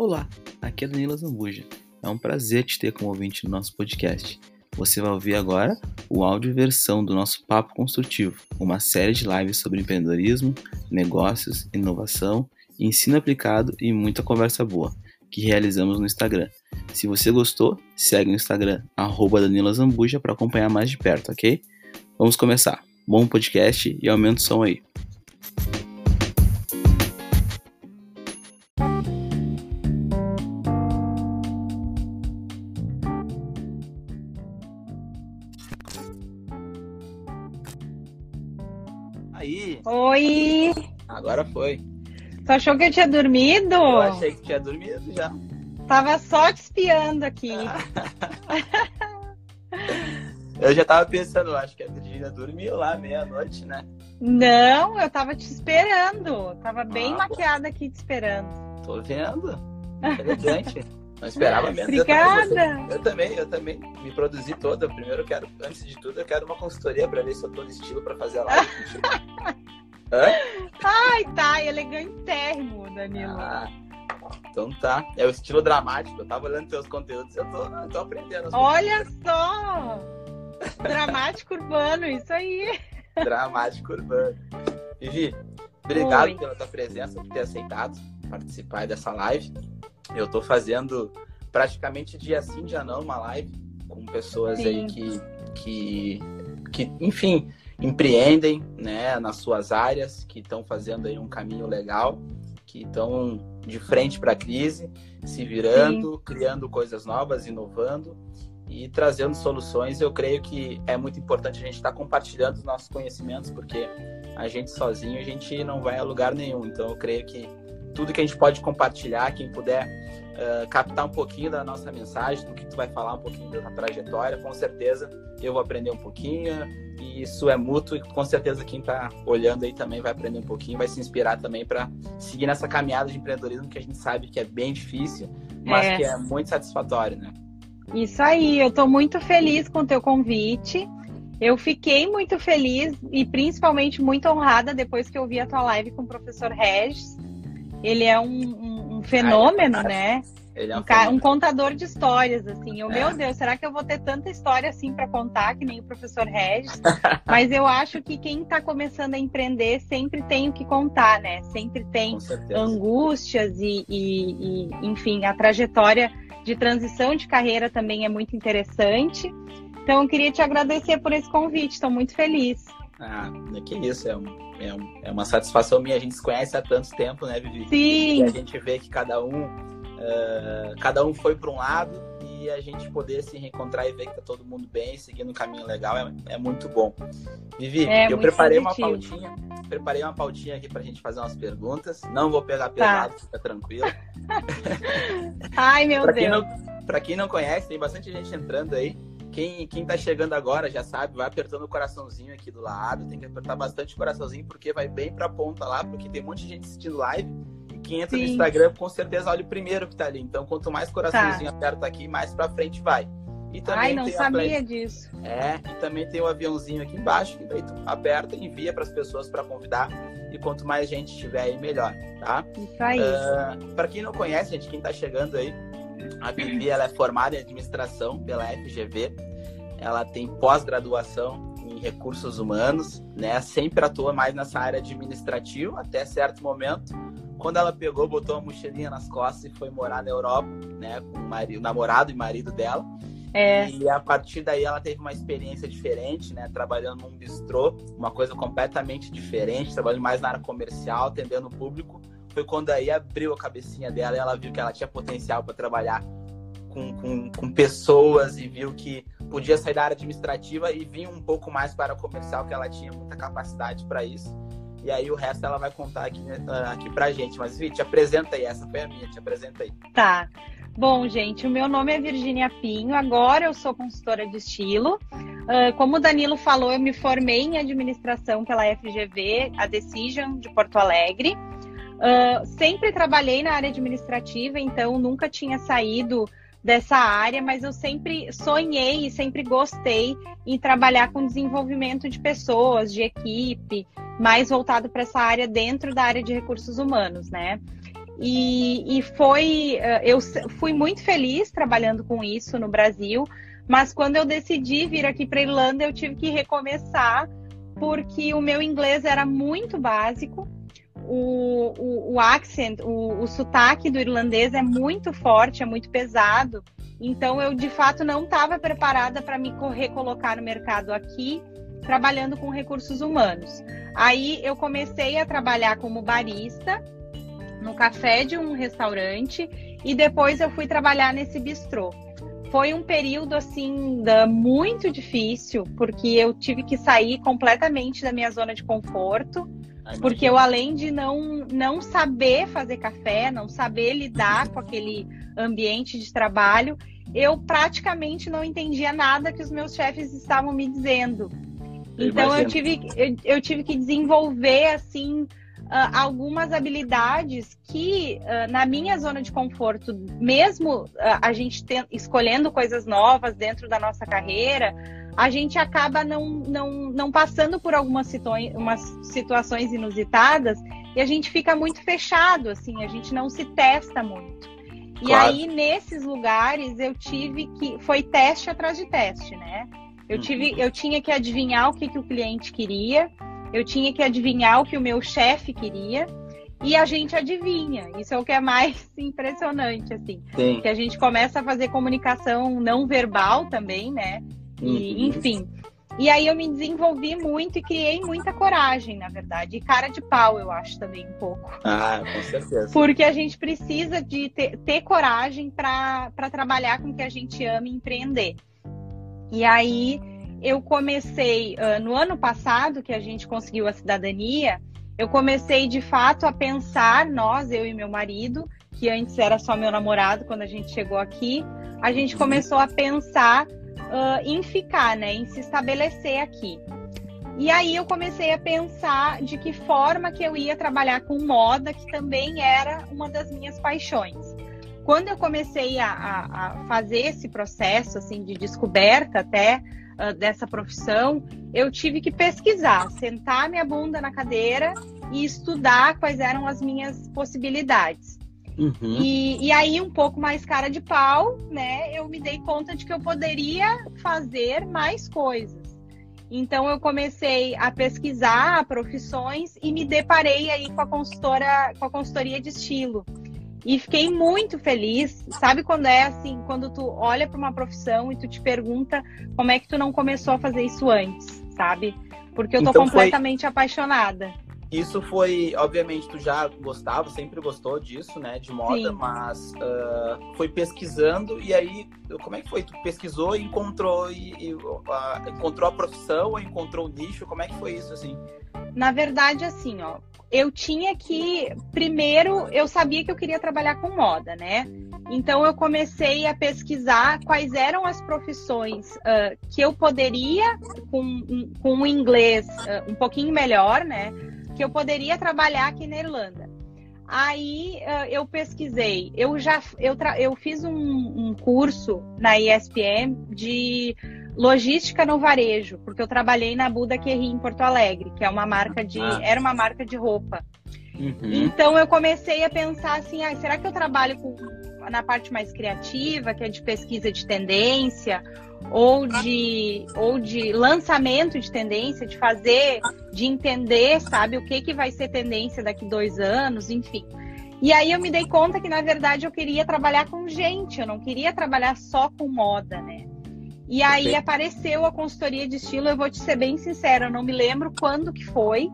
Olá, aqui é Danila Zambuja. É um prazer te ter como ouvinte no nosso podcast. Você vai ouvir agora o áudio versão do nosso Papo Construtivo, uma série de lives sobre empreendedorismo, negócios, inovação, ensino aplicado e muita conversa boa, que realizamos no Instagram. Se você gostou, segue no Instagram, arroba Danila Zambuja para acompanhar mais de perto, ok? Vamos começar. Bom podcast e aumenta o som. Aí, agora foi. Tu achou que eu tinha dormido? Eu achei que tinha dormido já. Tava só te espiando aqui. Eu já tava pensando, acho que a Virgínia dormiu lá meia-noite, né? Não, eu tava te esperando. Tava bem Ah. maquiada aqui te esperando. Tô vendo. Elegante. Não esperava também, Obrigada. eu também, eu também me produzi toda. Primeiro eu quero, antes de tudo, eu quero uma consultoria pra ver se eu tô no estilo pra fazer a live. Hã? Ai, tá, elegantérrimo, Danilo. Ah, então tá. É o estilo dramático. Eu tava olhando teus conteúdos e eu tô, eu tô aprendendo. Olha só! Dramático urbano, isso aí. Dramático urbano. Vivi, obrigado Oi. pela tua presença, por ter aceitado participar dessa live. Eu tô fazendo praticamente dia sim, dia não, uma live com pessoas aí Sim. que, que, que, enfim, empreendem né, nas suas áreas, que estão fazendo aí um caminho legal, que estão de frente para a crise, se virando, criando coisas novas, inovando e trazendo soluções. Eu creio que é muito importante a gente estar compartilhando os nossos conhecimentos, porque a gente sozinho a gente não vai a lugar nenhum. Então eu creio que tudo que a gente pode compartilhar, quem puder eh, captar um pouquinho da nossa mensagem, do que tu vai falar um pouquinho da tua trajetória, com certeza eu vou aprender um pouquinho. E isso é mútuo e com certeza quem está olhando aí também vai aprender um pouquinho, vai se inspirar também para seguir nessa caminhada de empreendedorismo que a gente sabe que é bem difícil, mas É. que é muito satisfatório, né? Isso aí, eu tô muito feliz com o teu convite. Eu fiquei muito feliz e principalmente muito honrada depois que eu vi a tua live com o professor Regis. Ele é um, um- um fenômeno, né? Ele é Um, um um contador de histórias, assim. Eu, É. Meu Deus, será que eu vou ter tanta história assim para contar que nem o professor Regis? Mas eu acho que quem está começando a empreender sempre tem o que contar, né? Sempre tem angústias e, e- e, enfim, a trajetória de transição de carreira também é muito interessante. Então, eu queria te agradecer por esse convite, estou muito feliz. Ah, que isso, é, um, é, um- é uma satisfação minha. A gente se conhece há tanto tempo, né, Vivi? E Sim, a gente vê que cada um, eh, cada um foi para um lado e a gente poder se reencontrar e ver que tá todo mundo bem, seguindo um caminho legal é, é muito bom. Vivi, É eu preparei uma positivo. pautinha, preparei uma pautinha aqui pra gente fazer umas perguntas. Não vou pegar pesado, fica tranquilo. ai meu Pra quem, Deus. não, pra quem não conhece, tem bastante gente entrando aí. Quem, quem tá chegando agora já sabe, vai apertando o coraçãozinho aqui do lado. Tem que apertar bastante o coraçãozinho, porque vai bem pra ponta lá, porque tem um monte de gente assistindo live. E quem entra no Sim. Instagram, com certeza olha o primeiro que tá ali. Então, quanto mais coraçãozinho aperta aqui, mais pra frente vai. E também Ai, não tem a sabia play- disso. É, e também tem o aviãozinho aqui embaixo, que daí tu aperta e envia pras pessoas pra convidar. E quanto mais gente tiver aí, melhor, tá? Isso aí. Para quem não conhece, gente, quem tá chegando aí, a Bibi ela é formada em administração pela FGV. Ela tem pós-graduação em recursos humanos, né? Sempre atua mais nessa área administrativa até certo momento. Quando ela pegou, botou uma mochilinha nas costas e foi morar na Europa, né, com o, marido, o namorado e marido dela. É, E a partir daí ela teve uma experiência diferente, né? Trabalhando num bistrô, uma coisa completamente diferente, trabalhando mais na área comercial, atendendo o público. Foi quando aí abriu a cabecinha dela e ela viu que ela tinha potencial para trabalhar com, com, com pessoas e viu que podia sair da área administrativa e vir um pouco mais para a comercial, que ela tinha muita capacidade para isso. E aí o resto ela vai contar aqui, né, aqui pra gente. Mas, Vi, te apresenta aí, essa foi a minha, te apresenta aí. tá. Bom, gente, o meu nome é Virginia Pinho. Agora eu sou consultora de estilo. Ah, como o Danilo falou, eu me formei em administração pela FGV, a Decision de Porto Alegre. Ah, sempre trabalhei na área administrativa, então nunca tinha saído dessa área, mas eu sempre sonhei e sempre gostei em trabalhar com desenvolvimento de pessoas, de equipe, mais voltado para essa área dentro da área de recursos humanos, né? E, e foi, uh, eu fui muito feliz trabalhando com isso no Brasil, mas quando eu decidi vir aqui para Irlanda, eu tive que recomeçar, porque o meu inglês era muito básico, o, o, o accent, o, o sotaque do irlandês é muito forte, é muito pesado. Então, eu de fato não estava preparada para me recolocar no mercado aqui, trabalhando com recursos humanos. Aí, eu comecei a trabalhar como barista no café de um restaurante e depois eu fui trabalhar nesse bistrô. Foi um período assim muito difícil, porque eu tive que sair completamente da minha zona de conforto porque eu, além de não, não saber fazer café, não saber lidar com aquele ambiente de trabalho, eu praticamente não entendia nada que os meus chefes estavam me dizendo. então eu tive, eu, eu, tive que desenvolver assim uh, algumas habilidades que uh, na minha zona de conforto, mesmo uh, a gente escolhendo coisas novas dentro da nossa carreira, a gente acaba não, não, não passando por algumas situações, umas situações inusitadas e a gente fica muito fechado, assim, a gente não se testa muito. E claro. aí, nesses lugares, eu tive que. Foi teste atrás de teste, né? Eu, tive, uhum. eu tinha que adivinhar o que, que o cliente queria, eu tinha que adivinhar o que o meu chefe queria, e a gente adivinha. Isso é o que é mais impressionante, assim. Sim. Que a gente começa a fazer comunicação não verbal também, né? E, uhum. enfim. E aí eu me desenvolvi muito e criei muita coragem, na verdade. E cara de pau, eu acho também um pouco. Ah, com certeza. Porque a gente precisa de ter, ter coragem para trabalhar com o que a gente ama e empreender. E aí eu comecei, no ano passado, que a gente conseguiu a cidadania, eu comecei de fato a pensar, nós, eu e meu marido, que antes era só meu namorado quando a gente chegou aqui, a gente uhum. começou a pensar uh, em ficar, né, em se estabelecer aqui. E aí eu comecei a pensar de que forma que eu ia trabalhar com moda, que também era uma das minhas paixões. Quando eu comecei a, a, a fazer esse processo assim de descoberta até uh, dessa profissão, eu tive que pesquisar, sentar minha bunda na cadeira e estudar quais eram as minhas possibilidades. Uhum. E, e aí, um pouco mais cara de pau, né? Eu me dei conta de que eu poderia fazer mais coisas. Então eu comecei a pesquisar profissões e me deparei aí com a consultora, com a consultoria de estilo. E fiquei muito feliz. Sabe quando é assim, quando tu olha para uma profissão e tu te pergunta como é que tu não começou a fazer isso antes, sabe? Porque eu tô então completamente foi... apaixonada. Isso foi, obviamente, tu já gostava, sempre gostou disso, né, de moda, Sim. mas uh, foi pesquisando e aí, como é que foi? Tu pesquisou e encontrou e, e uh, encontrou a profissão ou encontrou o nicho? Como é que foi isso assim? Na verdade, assim, ó, eu tinha que primeiro eu sabia que eu queria trabalhar com moda, né? Então eu comecei a pesquisar quais eram as profissões uh, que eu poderia com, com o inglês uh, um pouquinho melhor, né? Que eu poderia trabalhar aqui na Irlanda. Aí eu pesquisei, eu já eu, eu fiz um, um, curso na ESPM de logística no varejo, porque eu trabalhei na Buda Querri em Porto Alegre, que é uma marca de ah. era uma marca de roupa. Uhum. Então eu comecei a pensar assim, ah, será que eu trabalho com, na parte mais criativa, que é de pesquisa de tendência, ou de, ou de lançamento de tendência, de fazer, de entender, sabe, o que, que vai ser tendência daqui dois anos, enfim. E aí eu me dei conta que, na verdade, eu queria trabalhar com gente, eu não queria trabalhar só com moda, né? E aí apareceu a consultoria de estilo, eu vou te ser bem sincera, eu não me lembro quando que foi.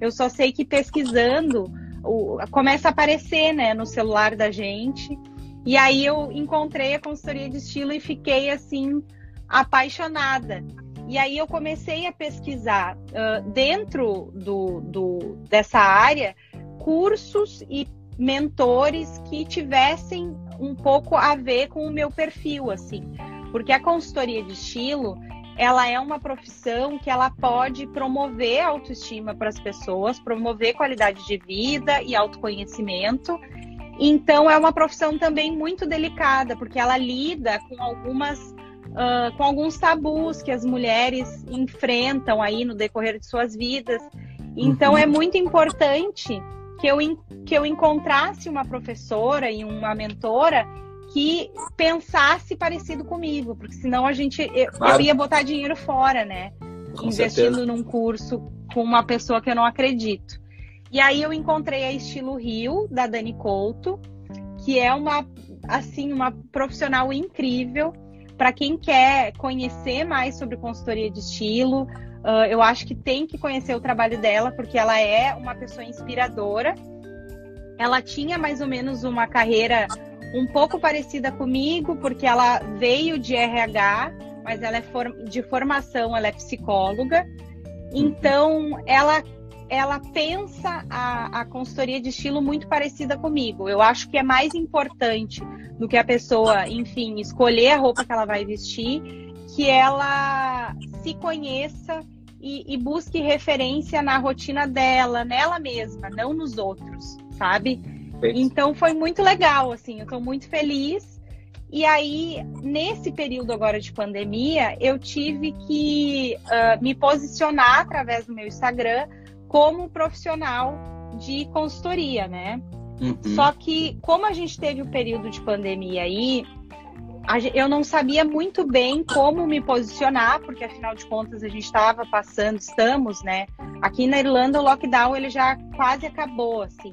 Eu só sei que pesquisando o, começa a aparecer, né, no celular da gente. E aí eu encontrei a consultoria de estilo e fiquei assim apaixonada. E aí eu comecei a pesquisar uh, dentro do, do, dessa área cursos e mentores que tivessem um pouco a ver com o meu perfil, assim. Porque a consultoria de estilo, ela é uma profissão que ela pode promover autoestima para as pessoas, promover qualidade de vida e autoconhecimento. Então é uma profissão também muito delicada, porque ela lida com algumas uh, com alguns tabus que as mulheres enfrentam aí no decorrer de suas vidas. Então, uhum. é muito importante que eu, que eu encontrasse uma professora e uma mentora que pensasse parecido comigo, porque senão a gente eu, claro. eu ia botar dinheiro fora, né? Com Investindo certeza. num curso com uma pessoa que eu não acredito. E aí eu encontrei a Estilo Rio da Dani Couto, que é uma assim uma profissional incrível para quem quer conhecer mais sobre consultoria de estilo. Uh, eu acho que tem que conhecer o trabalho dela porque ela é uma pessoa inspiradora. Ela tinha mais ou menos uma carreira um pouco parecida comigo, porque ela veio de RH, mas ela é de formação, ela é psicóloga. Então, ela ela pensa a, a consultoria de estilo muito parecida comigo. Eu acho que é mais importante do que a pessoa, enfim, escolher a roupa que ela vai vestir, que ela se conheça e, e busque referência na rotina dela, nela mesma, não nos outros, sabe? Então foi muito legal, assim, eu estou muito feliz. E aí, nesse período agora de pandemia, eu tive que uh, me posicionar através do meu Instagram como profissional de consultoria, né? Uhum. Só que, como a gente teve o período de pandemia aí, eu não sabia muito bem como me posicionar, porque afinal de contas a gente estava passando, estamos, né? Aqui na Irlanda o lockdown ele já quase acabou, assim.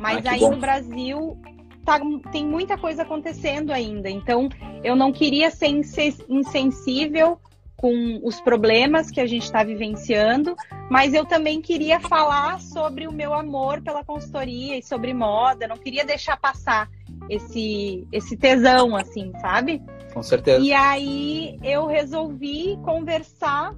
Mas ah, aí bom. no Brasil tá, tem muita coisa acontecendo ainda. Então, eu não queria ser insensível com os problemas que a gente está vivenciando, mas eu também queria falar sobre o meu amor pela consultoria e sobre moda. Não queria deixar passar esse, esse tesão, assim, sabe? Com certeza. E aí eu resolvi conversar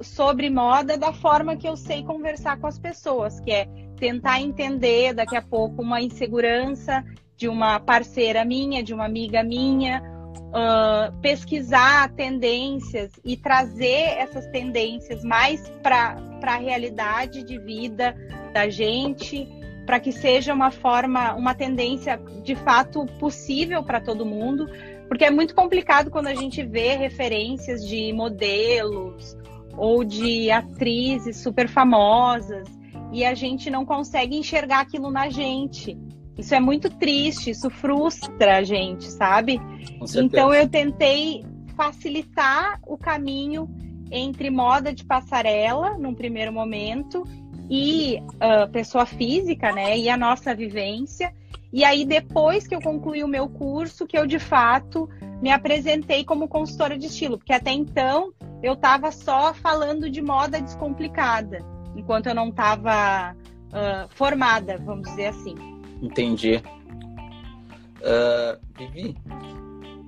sobre moda da forma que eu sei conversar com as pessoas, que é tentar entender daqui a pouco uma insegurança de uma parceira minha, de uma amiga minha, uh, pesquisar tendências e trazer essas tendências mais para a realidade de vida da gente, para que seja uma forma, uma tendência de fato possível para todo mundo, porque é muito complicado quando a gente vê referências de modelos ou de atrizes super famosas e a gente não consegue enxergar aquilo na gente. Isso é muito triste, isso frustra a gente, sabe? Então eu tentei facilitar o caminho entre moda de passarela, num primeiro momento, e uh, pessoa física, né? E a nossa vivência. E aí, depois que eu concluí o meu curso, que eu de fato me apresentei como consultora de estilo, porque até então eu estava só falando de moda descomplicada enquanto eu não estava uh, formada, vamos dizer assim. Entendi. Uh, Vivi,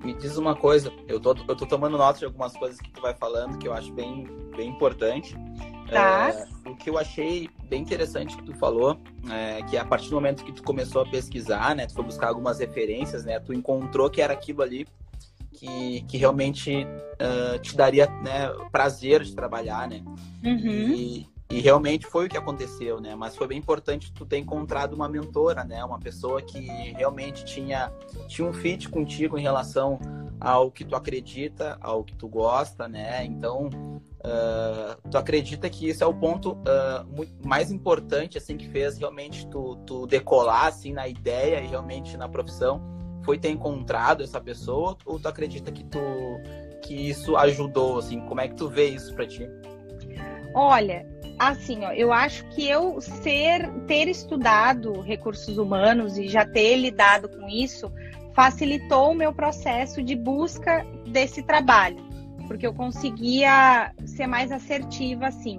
me diz uma coisa. Eu tô, eu tô tomando nota de algumas coisas que tu vai falando que eu acho bem, bem importante. Tá. Uh, o que eu achei bem interessante que tu falou, é que a partir do momento que tu começou a pesquisar, né, tu foi buscar algumas referências, né, tu encontrou que era aquilo ali que, que realmente uh, te daria né, prazer de trabalhar, né? Uhum. E, e realmente foi o que aconteceu, né? Mas foi bem importante tu ter encontrado uma mentora, né? Uma pessoa que realmente tinha, tinha um fit contigo em relação ao que tu acredita, ao que tu gosta, né? Então, uh, tu acredita que isso é o ponto uh, mais importante, assim, que fez realmente tu, tu decolar, assim, na ideia e realmente na profissão? Foi ter encontrado essa pessoa? Ou tu acredita que tu que isso ajudou, assim? Como é que tu vê isso para ti? Olha, assim, ó, eu acho que eu ser ter estudado recursos humanos e já ter lidado com isso facilitou o meu processo de busca desse trabalho, porque eu conseguia ser mais assertiva assim.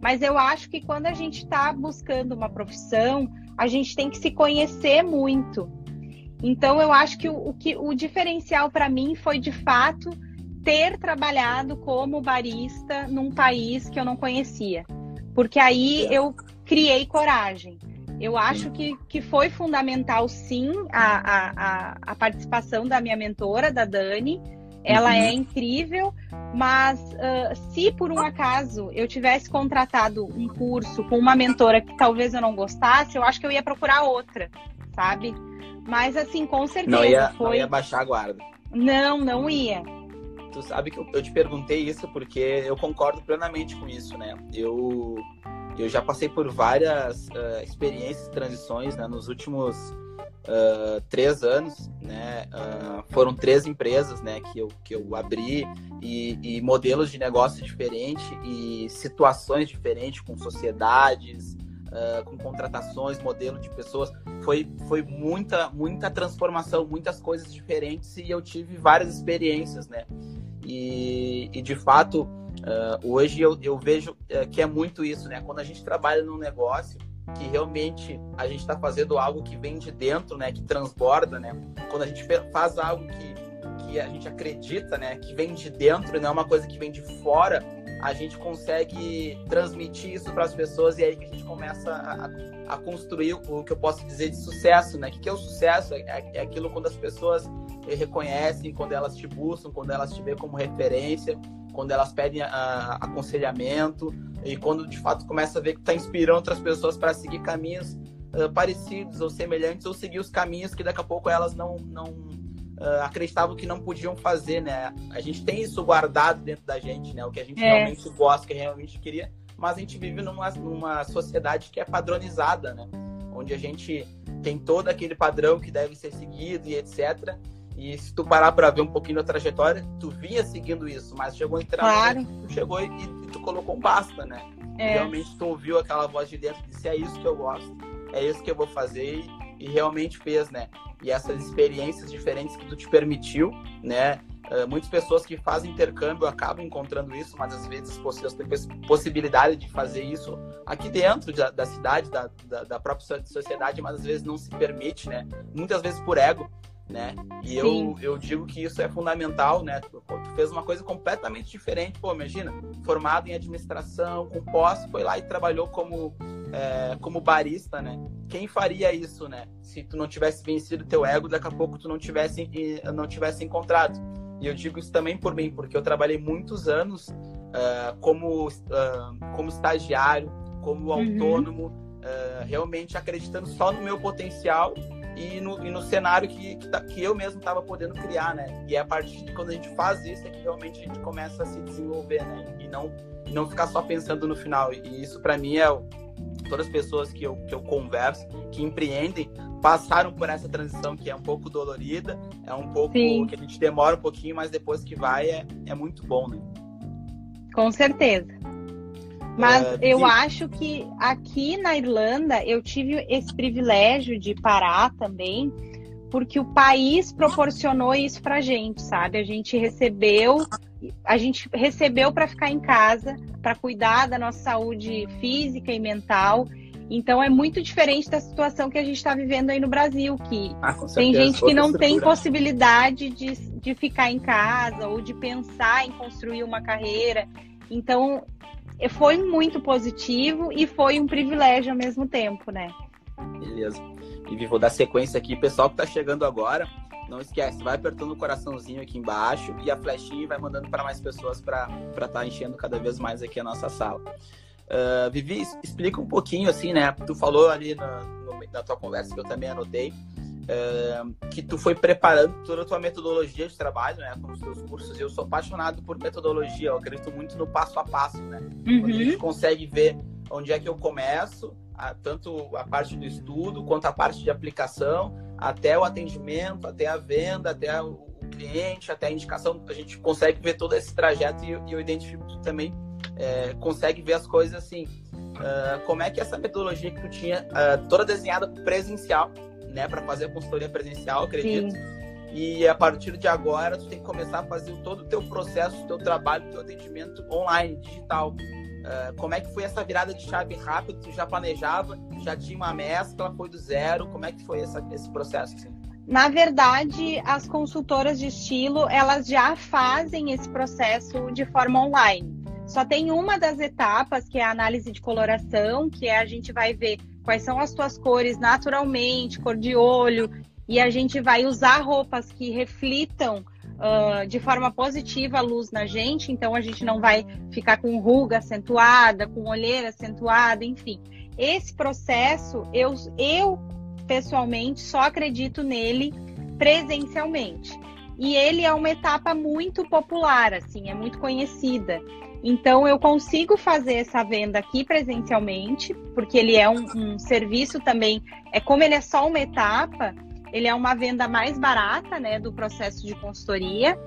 Mas eu acho que quando a gente está buscando uma profissão, a gente tem que se conhecer muito. Então eu acho que o, o que o diferencial para mim foi de fato ter trabalhado como barista num país que eu não conhecia. Porque aí eu criei coragem. Eu acho que, que foi fundamental, sim, a, a, a participação da minha mentora, da Dani. Ela uhum. é incrível, mas uh, se por um acaso eu tivesse contratado um curso com uma mentora que talvez eu não gostasse, eu acho que eu ia procurar outra, sabe? Mas assim, com certeza. Não ia, foi... não ia baixar a guarda. Não, não ia. Tu sabe que eu, eu te perguntei isso porque eu concordo plenamente com isso, né? Eu eu já passei por várias uh, experiências, transições, né? Nos últimos uh, três anos, né? Uh, foram três empresas, né? Que eu, que eu abri e, e modelos de negócio diferentes e situações diferentes com sociedades, Uh, com contratações, modelo de pessoas. Foi, foi muita, muita transformação, muitas coisas diferentes e eu tive várias experiências, né? E, e de fato, uh, hoje eu, eu vejo uh, que é muito isso, né? Quando a gente trabalha num negócio, que realmente a gente está fazendo algo que vem de dentro, né? Que transborda, né? Quando a gente faz algo que, que a gente acredita, né? Que vem de dentro, não é uma coisa que vem de fora, a gente consegue transmitir isso para as pessoas e é aí que a gente começa a, a, construir o que eu posso dizer de sucesso, né? O que é o sucesso? É, é aquilo quando as pessoas reconhecem, quando elas te buscam, quando elas te vêem como referência, quando elas pedem a, aconselhamento e quando de fato começa a ver que está inspirando outras pessoas para seguir caminhos uh, parecidos ou semelhantes ou seguir os caminhos que daqui a pouco elas não, não uh, acreditavam que não podiam fazer, né? A gente tem isso guardado dentro da gente, né? O que a gente é. realmente gosta, que realmente queria, mas a gente vive numa, numa sociedade que é padronizada, né? Onde a gente tem todo aquele padrão que deve ser seguido e etc. E se tu parar para ver um pouquinho da trajetória, tu vinha seguindo isso, mas chegou em claro. tu chegou e, e, tu colocou um basta, né? É. Realmente tu ouviu aquela voz de dentro e disse, é isso que eu gosto, é isso que eu vou fazer e, realmente fez, né? E essas experiências diferentes que tu te permitiu, né? Uh, muitas pessoas que fazem intercâmbio acabam encontrando isso, mas às vezes vocês têm possibilidade de fazer isso aqui dentro da, da cidade, da, da, da, própria sociedade, mas às vezes não se permite, né? Muitas vezes por ego né? E eu, eu digo que isso é fundamental, né? Tu, tu, fez uma coisa completamente diferente, pô, imagina, formado em administração, com posse, foi lá e trabalhou como, é, como barista, né? Quem faria isso, né? Se tu não tivesse vencido teu ego, daqui a pouco tu não tivesse, não tivesse encontrado. E eu digo isso também por mim, porque eu trabalhei muitos anos uh, como, uh, como estagiário, como uhum. autônomo, uh, realmente acreditando só no meu potencial e no, e no cenário que, que, tá, que eu mesmo estava podendo criar, né? E é a partir de quando a gente faz isso é que realmente a gente começa a se desenvolver, né? E não, não ficar só pensando no final. E isso para mim é o, todas as pessoas que eu, que eu converso, que empreendem, passaram por essa transição que é um pouco dolorida, é um pouco Sim. que a gente demora um pouquinho, mas depois que vai é, é muito bom, né? Com certeza. Mas uh, eu acho que aqui na Irlanda eu tive esse privilégio de parar também, porque o país proporcionou isso pra gente, sabe? A gente recebeu, a gente recebeu para ficar em casa, para cuidar da nossa saúde física e mental. Então é muito diferente da situação que a gente está vivendo aí no Brasil, que ah, tem gente que não tem possibilidade de, de ficar em casa ou de pensar em construir uma carreira. Então foi muito positivo e foi um privilégio ao mesmo tempo, né? Beleza. E vou dar sequência aqui. Pessoal que tá chegando agora, não esquece, vai apertando o coraçãozinho aqui embaixo e a flechinha vai mandando para mais pessoas para estar tá enchendo cada vez mais aqui a nossa sala. Uh, Vivi, explica um pouquinho assim, né? Tu falou ali na, na tua conversa que eu também anotei que tu foi preparando toda a tua metodologia de trabalho, né, com os teus cursos. Eu sou apaixonado por metodologia, eu acredito muito no passo a passo, né? Uhum. A gente consegue ver onde é que eu começo, a, tanto a parte do estudo quanto a parte de aplicação, até o atendimento, até a venda, até o, cliente, até a indicação. A gente consegue ver todo esse trajeto e, e eu identifico que tu também é, consegue ver as coisas assim. Uh, como é que essa metodologia que tu tinha, uh, toda desenhada presencial, né, para fazer a consultoria presencial, acredito. Sim. E a partir de agora, tu tem que começar a fazer todo o teu processo, o teu trabalho, o teu atendimento online, digital. Uh, como é que foi essa virada de chave rápida? Tu já planejava? Já tinha uma mescla? Foi do zero? Como é que foi essa, esse processo? Assim? Na verdade, as consultoras de estilo, elas já fazem esse processo de forma online. Só tem uma das etapas, que é a análise de coloração, que é a gente vai ver quais são as tuas cores naturalmente, cor de olho, e a gente vai usar roupas que reflitam uh, de forma positiva a luz na gente, então a gente não vai ficar com ruga acentuada, com olheira acentuada, enfim. Esse processo, eu, eu pessoalmente só acredito nele presencialmente. E ele é uma etapa muito popular, assim, é muito conhecida. Então eu consigo fazer essa venda aqui presencialmente, porque ele é um, um serviço também, é como ele é só uma etapa, ele é uma venda mais barata, né, do processo de consultoria.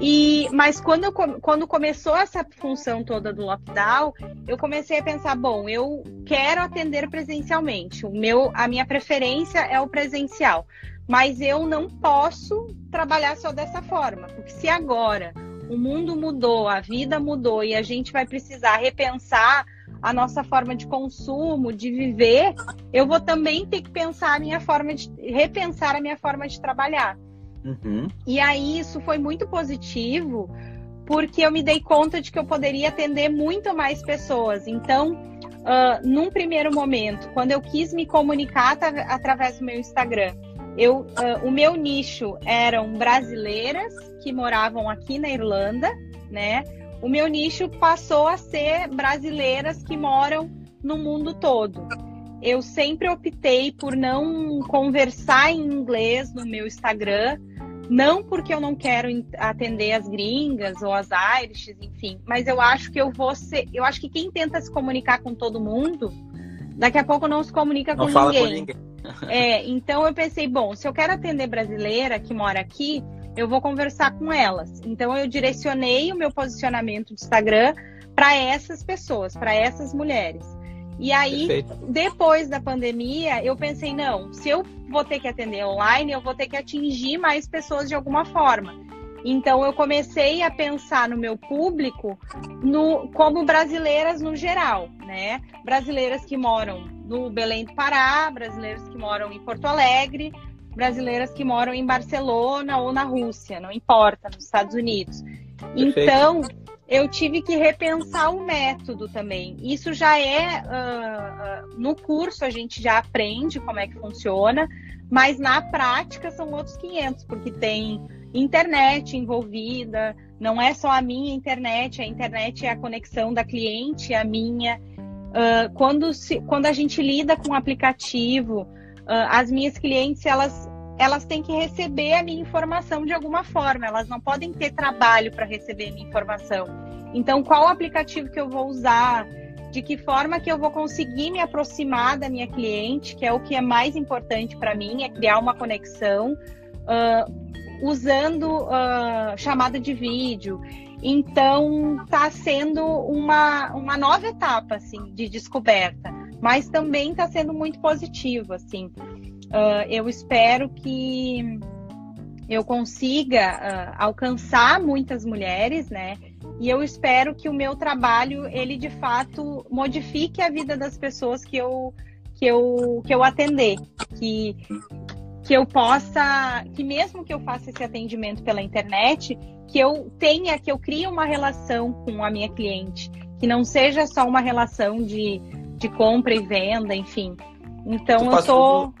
E, mas quando, eu, quando começou essa função toda do lockdown, eu comecei a pensar, bom, eu quero atender presencialmente. O meu, a minha preferência é o presencial, mas eu não posso trabalhar só dessa forma, porque se agora o mundo mudou, a vida mudou e a gente vai precisar repensar a nossa forma de consumo, de viver, eu vou também ter que pensar a minha forma de repensar a minha forma de trabalhar. Uhum. E aí isso foi muito positivo, porque eu me dei conta de que eu poderia atender muito mais pessoas. Então, uh, num primeiro momento, quando eu quis me comunicar através do meu Instagram, eu, uh, o meu nicho eram brasileiras que moravam aqui na Irlanda, né? O meu nicho passou a ser brasileiras que moram no mundo todo. Eu sempre optei por não conversar em inglês no meu Instagram, não porque eu não quero atender as gringas ou as Irish, enfim, mas eu acho que eu vou ser. Eu acho que quem tenta se comunicar com todo mundo, daqui a pouco não se comunica não com ninguém. Com ninguém. é, então eu pensei, bom, se eu quero atender brasileira que mora aqui, eu vou conversar com elas. Então eu direcionei o meu posicionamento do Instagram para essas pessoas, para essas mulheres. E aí, Perfeito. depois da pandemia, eu pensei, não, se eu vou ter que atender online, eu vou ter que atingir mais pessoas de alguma forma. Então eu comecei a pensar no meu público no, como brasileiras no geral, né? Brasileiras que moram no Belém do Pará, brasileiras que moram em Porto Alegre, brasileiras que moram em Barcelona ou na Rússia, não importa, nos Estados Unidos. Perfeito. Então, eu tive que repensar o método também. Isso já é uh, uh, no curso a gente já aprende como é que funciona, mas na prática são outros 500, porque tem internet envolvida, não é só a minha internet, a internet é a conexão da cliente, a minha. Uh, quando, se, quando a gente lida com o aplicativo, as minhas clientes elas elas têm que receber a minha informação de alguma forma, elas não podem ter trabalho para receber a minha informação. Então, qual aplicativo que eu vou usar? De que forma que eu vou conseguir me aproximar da minha cliente, que é o que é mais importante para mim, é criar uma conexão, uh, usando uh, chamada de vídeo. Então, está sendo uma, uma nova etapa, assim, de descoberta. Mas também está sendo muito positivo, assim. Uh, eu espero que eu consiga uh, alcançar muitas mulheres, né? E eu espero que o meu trabalho ele de fato modifique a vida das pessoas que eu que eu que eu atender, que que eu possa, que mesmo que eu faça esse atendimento pela internet, que eu tenha, que eu crie uma relação com a minha cliente, que não seja só uma relação de, de compra e venda, enfim. Então eu tô tudo,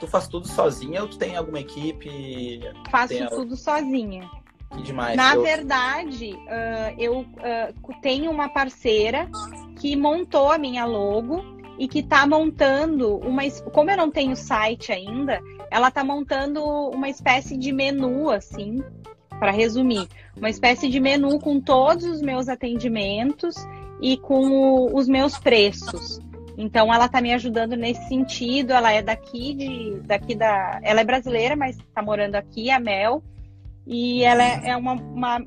tu faz tudo sozinha ou tu tem alguma equipe? Faço tudo sozinha. Que demais. Na eu... verdade, uh, eu uh, tenho uma parceira que montou a minha logo e que está montando uma. Como eu não tenho site ainda, ela está montando uma espécie de menu, assim, para resumir, uma espécie de menu com todos os meus atendimentos e com o, os meus preços. Então ela está me ajudando nesse sentido. Ela é daqui de, daqui da, ela é brasileira, mas está morando aqui, a Mel. E ela é, é uma, uma,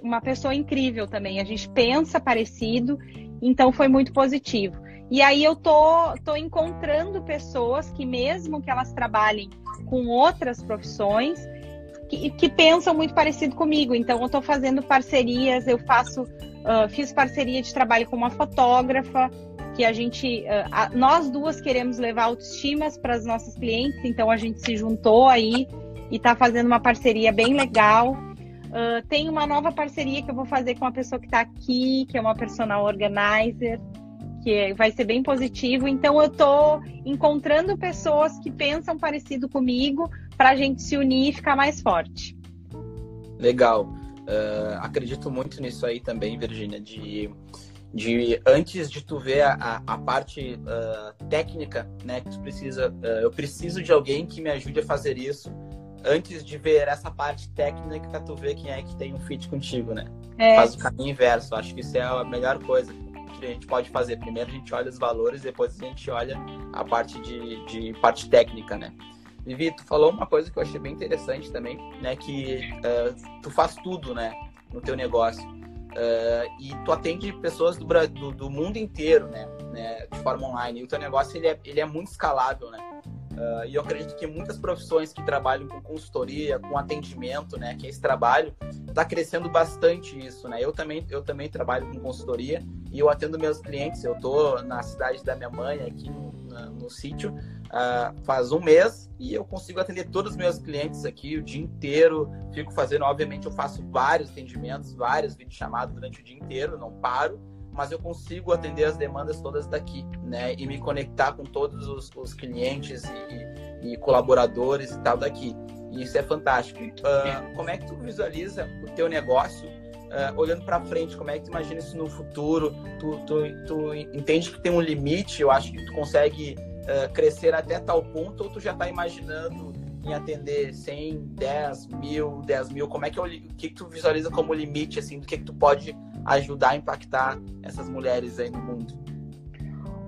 uma pessoa incrível também. A gente pensa parecido, então foi muito positivo. E aí eu tô, tô encontrando pessoas que, mesmo que elas trabalhem com outras profissões, que, que pensam muito parecido comigo. Então, eu estou fazendo parcerias, eu faço, uh, fiz parceria de trabalho com uma fotógrafa, que a gente, uh, a, nós duas queremos levar autoestimas para as nossas clientes, então a gente se juntou aí e está fazendo uma parceria bem legal. Uh, tem uma nova parceria que eu vou fazer com uma pessoa que está aqui, que é uma personal organizer, que vai ser bem positivo. Então, eu estou encontrando pessoas que pensam parecido comigo para a gente se unir e ficar mais forte. Legal. Uh, acredito muito nisso aí também, Virginia, de, de antes de tu ver a, a parte uh, técnica, né, que tu precisa, uh, eu preciso de alguém que me ajude a fazer isso antes de ver essa parte técnica, tu vê quem é que tem um fit contigo, né? É. Faz o caminho inverso. Acho que isso é a melhor coisa que a gente pode fazer. Primeiro a gente olha os valores, depois a gente olha a parte de, de parte técnica, né? Vivi, tu falou uma coisa que eu achei bem interessante também, né? Que uh, tu faz tudo, né? No teu negócio. Uh, e tu atende pessoas do, do, do mundo inteiro, né? né? De forma online. E o teu negócio, ele é, ele é muito escalável, né? Uh, e eu acredito que muitas profissões que trabalham com consultoria, com atendimento, né, que é esse trabalho, está crescendo bastante isso, né? Eu também, eu também trabalho com consultoria e eu atendo meus clientes. Eu tô na cidade da minha mãe, aqui no, no, sítio, uh, faz um mês e eu consigo atender todos os meus clientes aqui o dia inteiro. Fico fazendo, obviamente, eu faço vários atendimentos, vários vídeos chamados durante o dia inteiro, não paro mas eu consigo atender as demandas todas daqui, né? E me conectar com todos os, os clientes e, e, colaboradores e tal daqui. E isso é fantástico. Uh, como é que tu visualiza o teu negócio uh, olhando para frente? Como é que tu imagina isso no futuro? Tu, tu, tu entende que tem um limite? Eu acho que tu consegue uh, crescer até tal ponto ou tu já está imaginando em atender 100, 10 mil, 10 mil? Como é que é o, o que, que tu visualiza como limite assim do que, que tu pode ajudar a impactar essas mulheres aí no mundo?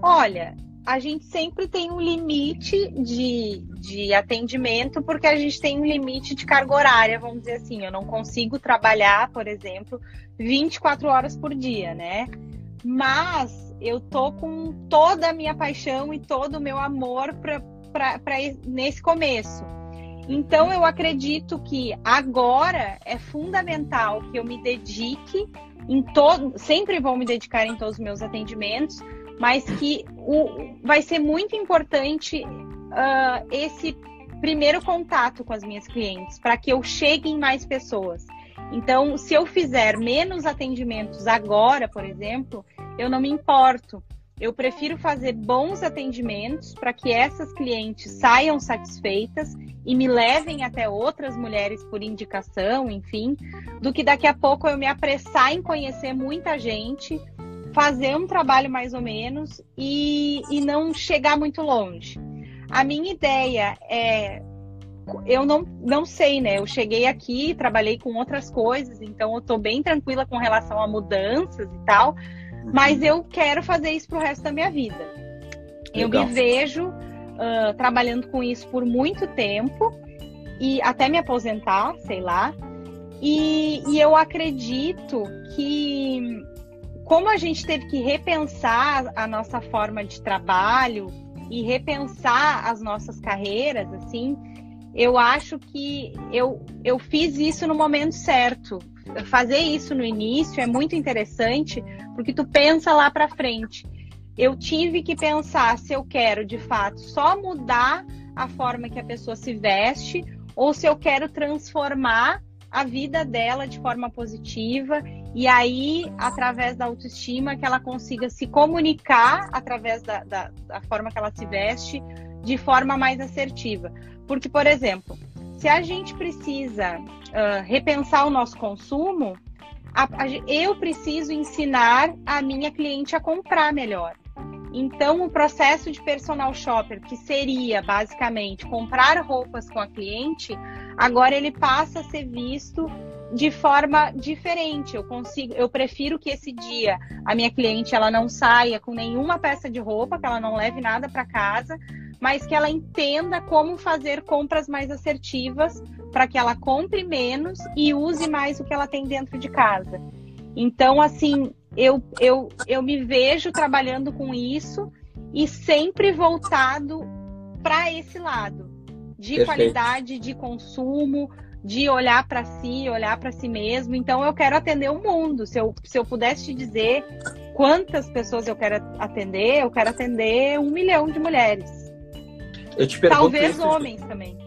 Olha, a gente sempre tem um limite de, de atendimento, porque a gente tem um limite de carga horária, vamos dizer assim. Eu não consigo trabalhar, por exemplo, 24 horas por dia, né? Mas eu tô com toda a minha paixão e todo o meu amor para nesse começo. Então eu acredito que agora é fundamental que eu me dedique em todo, sempre vou me dedicar em todos os meus atendimentos, mas que o, vai ser muito importante uh, esse primeiro contato com as minhas clientes, para que eu chegue em mais pessoas. Então, se eu fizer menos atendimentos agora, por exemplo, eu não me importo. Eu prefiro fazer bons atendimentos para que essas clientes saiam satisfeitas e me levem até outras mulheres por indicação, enfim, do que daqui a pouco eu me apressar em conhecer muita gente, fazer um trabalho mais ou menos e, e não chegar muito longe. A minha ideia é. Eu não, não sei, né? Eu cheguei aqui, trabalhei com outras coisas, então eu tô bem tranquila com relação a mudanças e tal mas eu quero fazer isso pro resto da minha vida. Legal. Eu me vejo uh, trabalhando com isso por muito tempo e até me aposentar, sei lá. E, e eu acredito que, como a gente teve que repensar a nossa forma de trabalho e repensar as nossas carreiras, assim, eu acho que eu, eu fiz isso no momento certo fazer isso no início é muito interessante, porque tu pensa lá para frente. Eu tive que pensar se eu quero, de fato, só mudar a forma que a pessoa se veste ou se eu quero transformar a vida dela de forma positiva e aí, através da autoestima, que ela consiga se comunicar através da, da, da forma que ela se veste de forma mais assertiva. Porque, por exemplo, se a gente precisa uh, repensar o nosso consumo, a, a, eu preciso ensinar a minha cliente a comprar melhor. Então, o processo de personal shopper, que seria basicamente comprar roupas com a cliente, agora ele passa a ser visto de forma diferente. Eu consigo, eu prefiro que esse dia a minha cliente ela não saia com nenhuma peça de roupa, que ela não leve nada para casa, mas que ela entenda como fazer compras mais assertivas para que ela compre menos e use mais o que ela tem dentro de casa. Então, assim, eu, eu, eu me vejo trabalhando com isso e sempre voltado para esse lado de Perfeito. qualidade de consumo, de olhar para si, olhar para si mesmo. Então, eu quero atender o mundo. Se eu, se eu pudesse te dizer quantas pessoas eu quero atender, eu quero atender um milhão de mulheres. Eu te pergunto Talvez isso, homens também.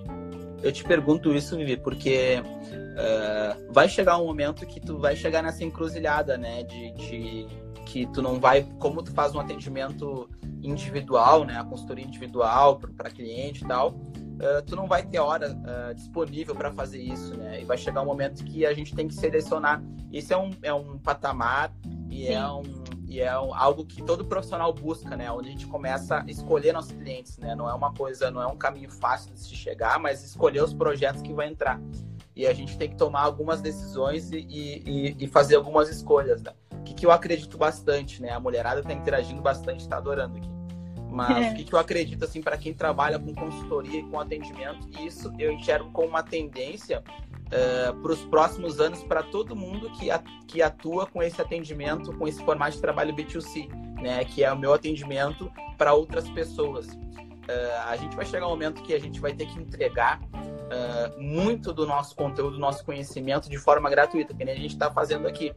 Eu te pergunto isso, Vivi, porque uh, vai chegar um momento que tu vai chegar nessa encruzilhada, né? De, de, que tu não vai, como tu faz um atendimento individual, né? A consultoria individual para cliente e tal, uh, tu não vai ter hora uh, disponível para fazer isso, né? E vai chegar um momento que a gente tem que selecionar. Isso é um, é um patamar e é um e é algo que todo profissional busca, né? Onde a gente começa a escolher nossos clientes, né? Não é uma coisa, não é um caminho fácil de se chegar, mas escolher os projetos que vai entrar. E a gente tem que tomar algumas decisões e, e, e fazer algumas escolhas, né? O que, que eu acredito bastante, né? A mulherada está interagindo bastante, está adorando aqui. Mas é. o que, que eu acredito, assim, para quem trabalha com consultoria e com atendimento, isso eu enxergo como uma tendência uh, eh, para os próximos anos para todo mundo que, a, que atua com esse atendimento, com esse formato de trabalho B2C, né? Que é o meu atendimento para outras pessoas. Uh, a gente vai chegar um momento que a gente vai ter que entregar uh, muito do nosso conteúdo, do nosso conhecimento de forma gratuita, que nem a gente está fazendo aqui.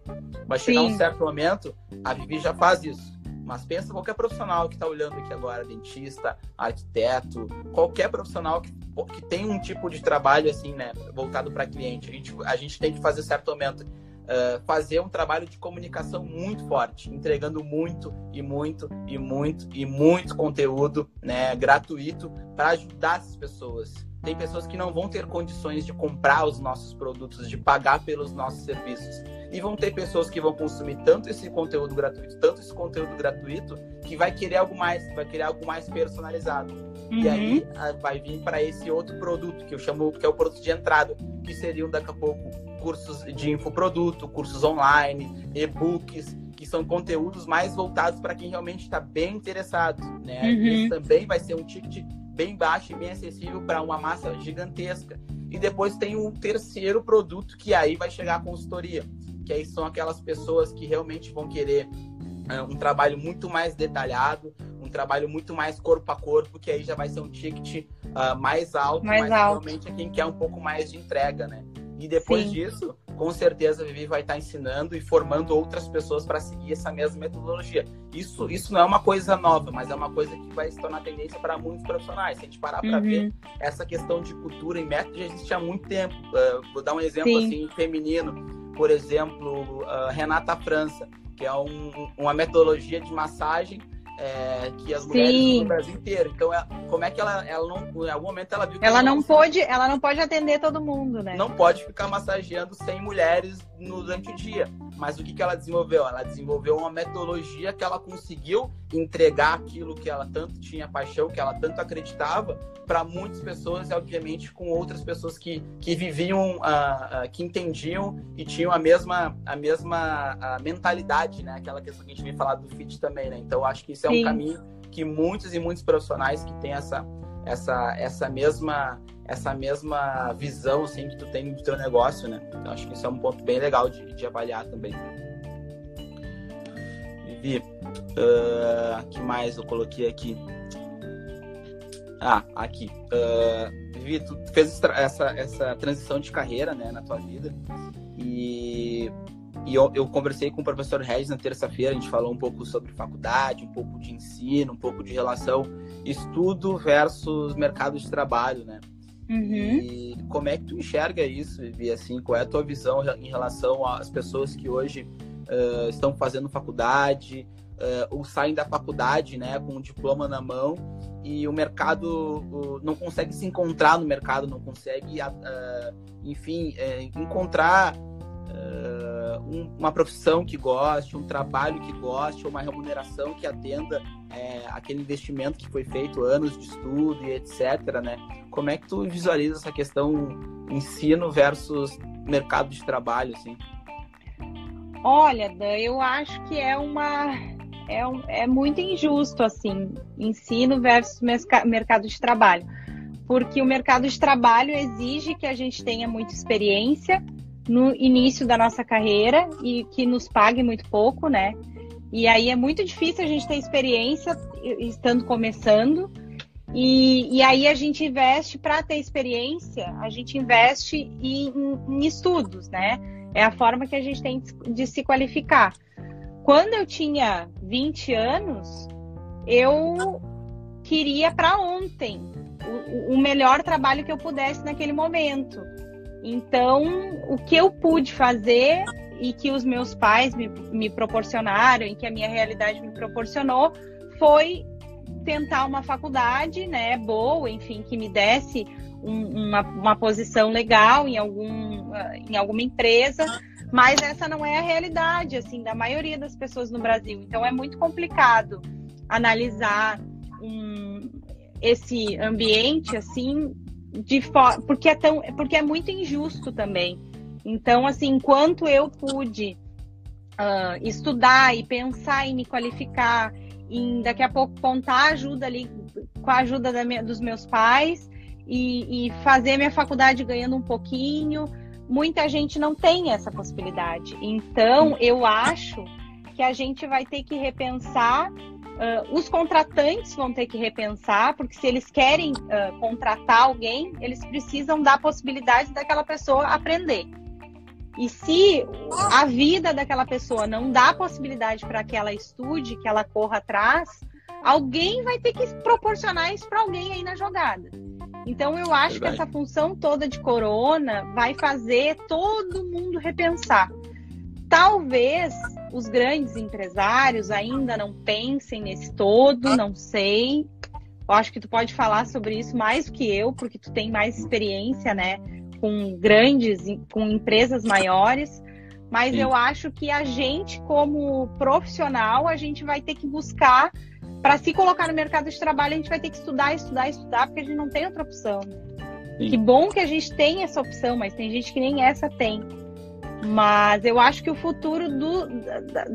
Vai chegar Sim. um certo momento, a Vivi já faz isso mas pensa qualquer profissional que está olhando aqui agora, dentista, arquiteto, qualquer profissional que, que tem um tipo de trabalho assim, né, voltado para cliente. A gente, a gente tem que fazer certo momento uh, fazer um trabalho de comunicação muito forte, entregando muito e muito e muito e muito conteúdo, né, gratuito para ajudar essas pessoas. Tem pessoas que não vão ter condições de comprar os nossos produtos, de pagar pelos nossos serviços e vão ter pessoas que vão consumir tanto esse conteúdo gratuito, tanto esse conteúdo gratuito, que vai querer algo mais, vai querer algo mais personalizado. Uhum. E aí vai vir para esse outro produto, que eu chamo que é o produto de entrada, que seriam daqui a pouco cursos de infoproduto, cursos online, e-books, que são conteúdos mais voltados para quem realmente está bem interessado. Né? Uhum. Esse também vai ser um ticket bem baixo e bem acessível para uma massa gigantesca. E depois tem um terceiro produto que aí vai chegar a consultoria que aí são aquelas pessoas que realmente vão querer é, um trabalho muito mais detalhado, um trabalho muito mais corpo a corpo, que aí já vai ser um ticket uh, mais alto, mais mas alto. realmente é quem quer um pouco mais de entrega, né? E depois Sim. disso, com certeza a Vivi vai estar ensinando e formando outras pessoas para seguir essa mesma metodologia. Isso, isso não é uma coisa nova, mas é uma coisa que vai se tornar tendência para muitos profissionais. Se a gente parar para uhum. ver, essa questão de cultura e método já existe há muito tempo. Uh, vou dar um exemplo Sim. assim feminino por exemplo, uh, Renata França, que é um, uma metodologia de massagem é, que as mulheres Sim. do Brasil inteiro. Então, ela, como é que ela, ela não, em algum momento ela viu que ela não, pode, ela não pode atender todo mundo, né? Não pode ficar massageando 100 mulheres durante o dia. Mas o que, que ela desenvolveu? Ela desenvolveu uma metodologia que ela conseguiu entregar aquilo que ela tanto tinha paixão, que ela tanto acreditava, para muitas pessoas e, obviamente, com outras pessoas que, que viviam, uh, uh, que entendiam e tinham a mesma, a mesma mentalidade, né? Aquela questão que a gente vem falar do fit também, né? Então, acho que isso é um caminho que muitos e muitos profissionais que têm essa, essa, essa mesma essa mesma visão assim que tu tem do teu negócio, né? Então acho que isso é um ponto bem legal de, de avaliar também. Vivi, uh, que mais eu coloquei aqui? Ah, aqui. Uh, Vivi, tu fez essa, essa transição de carreira, né, na tua vida e e eu, eu, conversei com o professor Regis na terça-feira, a gente falou um pouco sobre faculdade, um pouco de ensino, um pouco de relação estudo versus mercado de trabalho, né? Uhum. E como é que tu enxerga isso, Vivi? Assim, qual é a tua visão em relação às pessoas que hoje uh, estão fazendo faculdade uh, ou saem da faculdade, né, com um diploma na mão e o mercado uh, não consegue se encontrar no mercado, não consegue, enfim, encontrar um, uma profissão que goste, um trabalho que goste, uma remuneração que atenda é, aquele investimento que foi feito, anos de estudo e etc. Né? Como é que tu visualiza essa questão ensino versus mercado de trabalho? Assim? Olha, Dan, eu acho que é uma é, um, é muito injusto assim, ensino versus mercado de trabalho, porque o mercado de trabalho exige que a gente tenha muita experiência no início da nossa carreira e que nos pague muito pouco, né? E aí é muito difícil a gente ter experiência estando começando. E, e aí a gente investe para ter experiência, a gente investe em, em estudos, né? É a forma que a gente tem de se qualificar. Quando eu tinha 20 anos, eu queria para ontem o, o melhor trabalho que eu pudesse naquele momento. Então, o que eu pude fazer e que os meus pais me, me proporcionaram e que a minha realidade me proporcionou foi tentar uma faculdade, né, boa, enfim, que me desse um, uma, uma posição legal em, algum, em alguma empresa, Mas essa não é a realidade, assim, da maioria das pessoas no Brasil. Então é muito complicado analisar um, esse ambiente, assim, de porque é tão, porque é muito injusto também. Então, assim, enquanto eu pude uh, estudar e pensar em me qualificar, em daqui a pouco contar ajuda ali com a ajuda minha, dos meus pais e, e fazer minha faculdade ganhando um pouquinho, muita gente não tem essa possibilidade. Então, eu acho que a gente vai ter que repensar Uh, os contratantes vão ter que repensar, porque se eles querem uh, contratar alguém, eles precisam dar a possibilidade daquela pessoa aprender. E se a vida daquela pessoa não dá possibilidade para que ela estude, que ela corra atrás, alguém vai ter que proporcionar isso para alguém aí na jogada. Então eu acho Verdade. que essa função toda de corona vai fazer todo mundo repensar. Talvez os grandes empresários ainda não pensem nesse todo, não sei. Eu acho que tu pode falar sobre isso mais do que eu, porque tu tem mais experiência, né, com grandes, com empresas maiores. Mas Sim. eu acho que a gente, como profissional, a gente vai ter que buscar para se colocar no mercado de trabalho, a gente vai ter que estudar, estudar, estudar, porque a gente não tem outra opção. Sim. Que bom que a gente tem essa opção, mas tem gente que nem essa tem. Mas eu acho que o futuro do,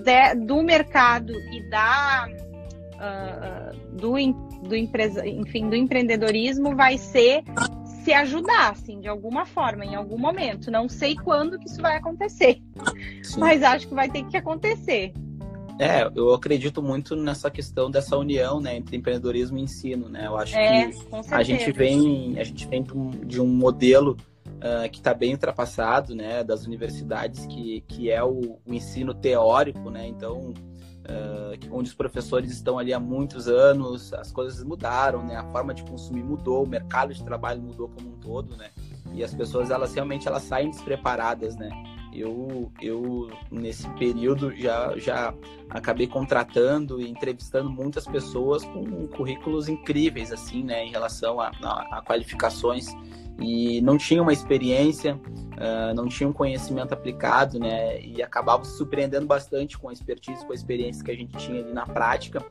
da, do mercado e da uh, do, do, empresa, enfim, do empreendedorismo vai ser se ajudar, assim, de alguma forma, em algum momento. Não sei quando que isso vai acontecer, Sim. mas acho que vai ter que acontecer. É, eu acredito muito nessa questão dessa união, né, entre empreendedorismo e ensino, né? Eu acho é, que a gente vem, a gente vem de um modelo uh, que está bem ultrapassado, né, das universidades, que, que é o, o ensino teórico, né, então, uh, onde os professores estão ali há muitos anos, as coisas mudaram, né, a forma de consumir mudou, o mercado de trabalho mudou como um todo, né, e as pessoas, elas realmente, elas saem despreparadas, né, eu, eu nesse período já, já acabei contratando e entrevistando muitas pessoas com currículos incríveis assim né em relação a, a, a qualificações e não tinha uma experiência, uh, não tinha um conhecimento aplicado, né? E acabava se surpreendendo bastante com a expertise, com a experiência que a gente tinha ali na prática,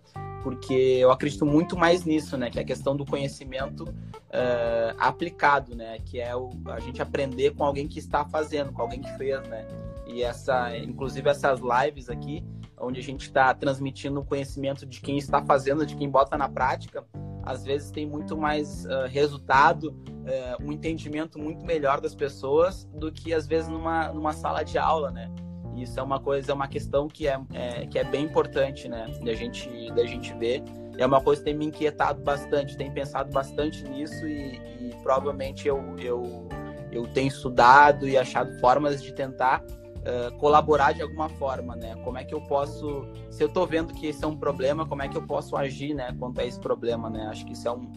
porque eu acredito muito mais nisso, né? Que é a questão do conhecimento uh, aplicado, né? Que é o, a gente aprender com alguém que está fazendo, com alguém que fez, né? E essa, inclusive essas lives aqui, onde a gente está transmitindo o conhecimento de quem está fazendo, de quem bota na prática, às vezes tem muito mais uh, resultado, uh, um entendimento muito melhor das pessoas do que às vezes numa, numa sala de aula, né? Isso é uma coisa, é uma questão que é, é, que é bem importante, né? Da gente, da gente ver. É uma coisa que tem me inquietado bastante, tenho pensado bastante nisso e, e provavelmente eu, eu, eu tenho estudado e achado formas de tentar uh, colaborar de alguma forma, né? Como é que eu posso, se eu estou vendo que esse é um problema, como é que eu posso agir, né, quanto a esse problema, né? Acho que isso é, um,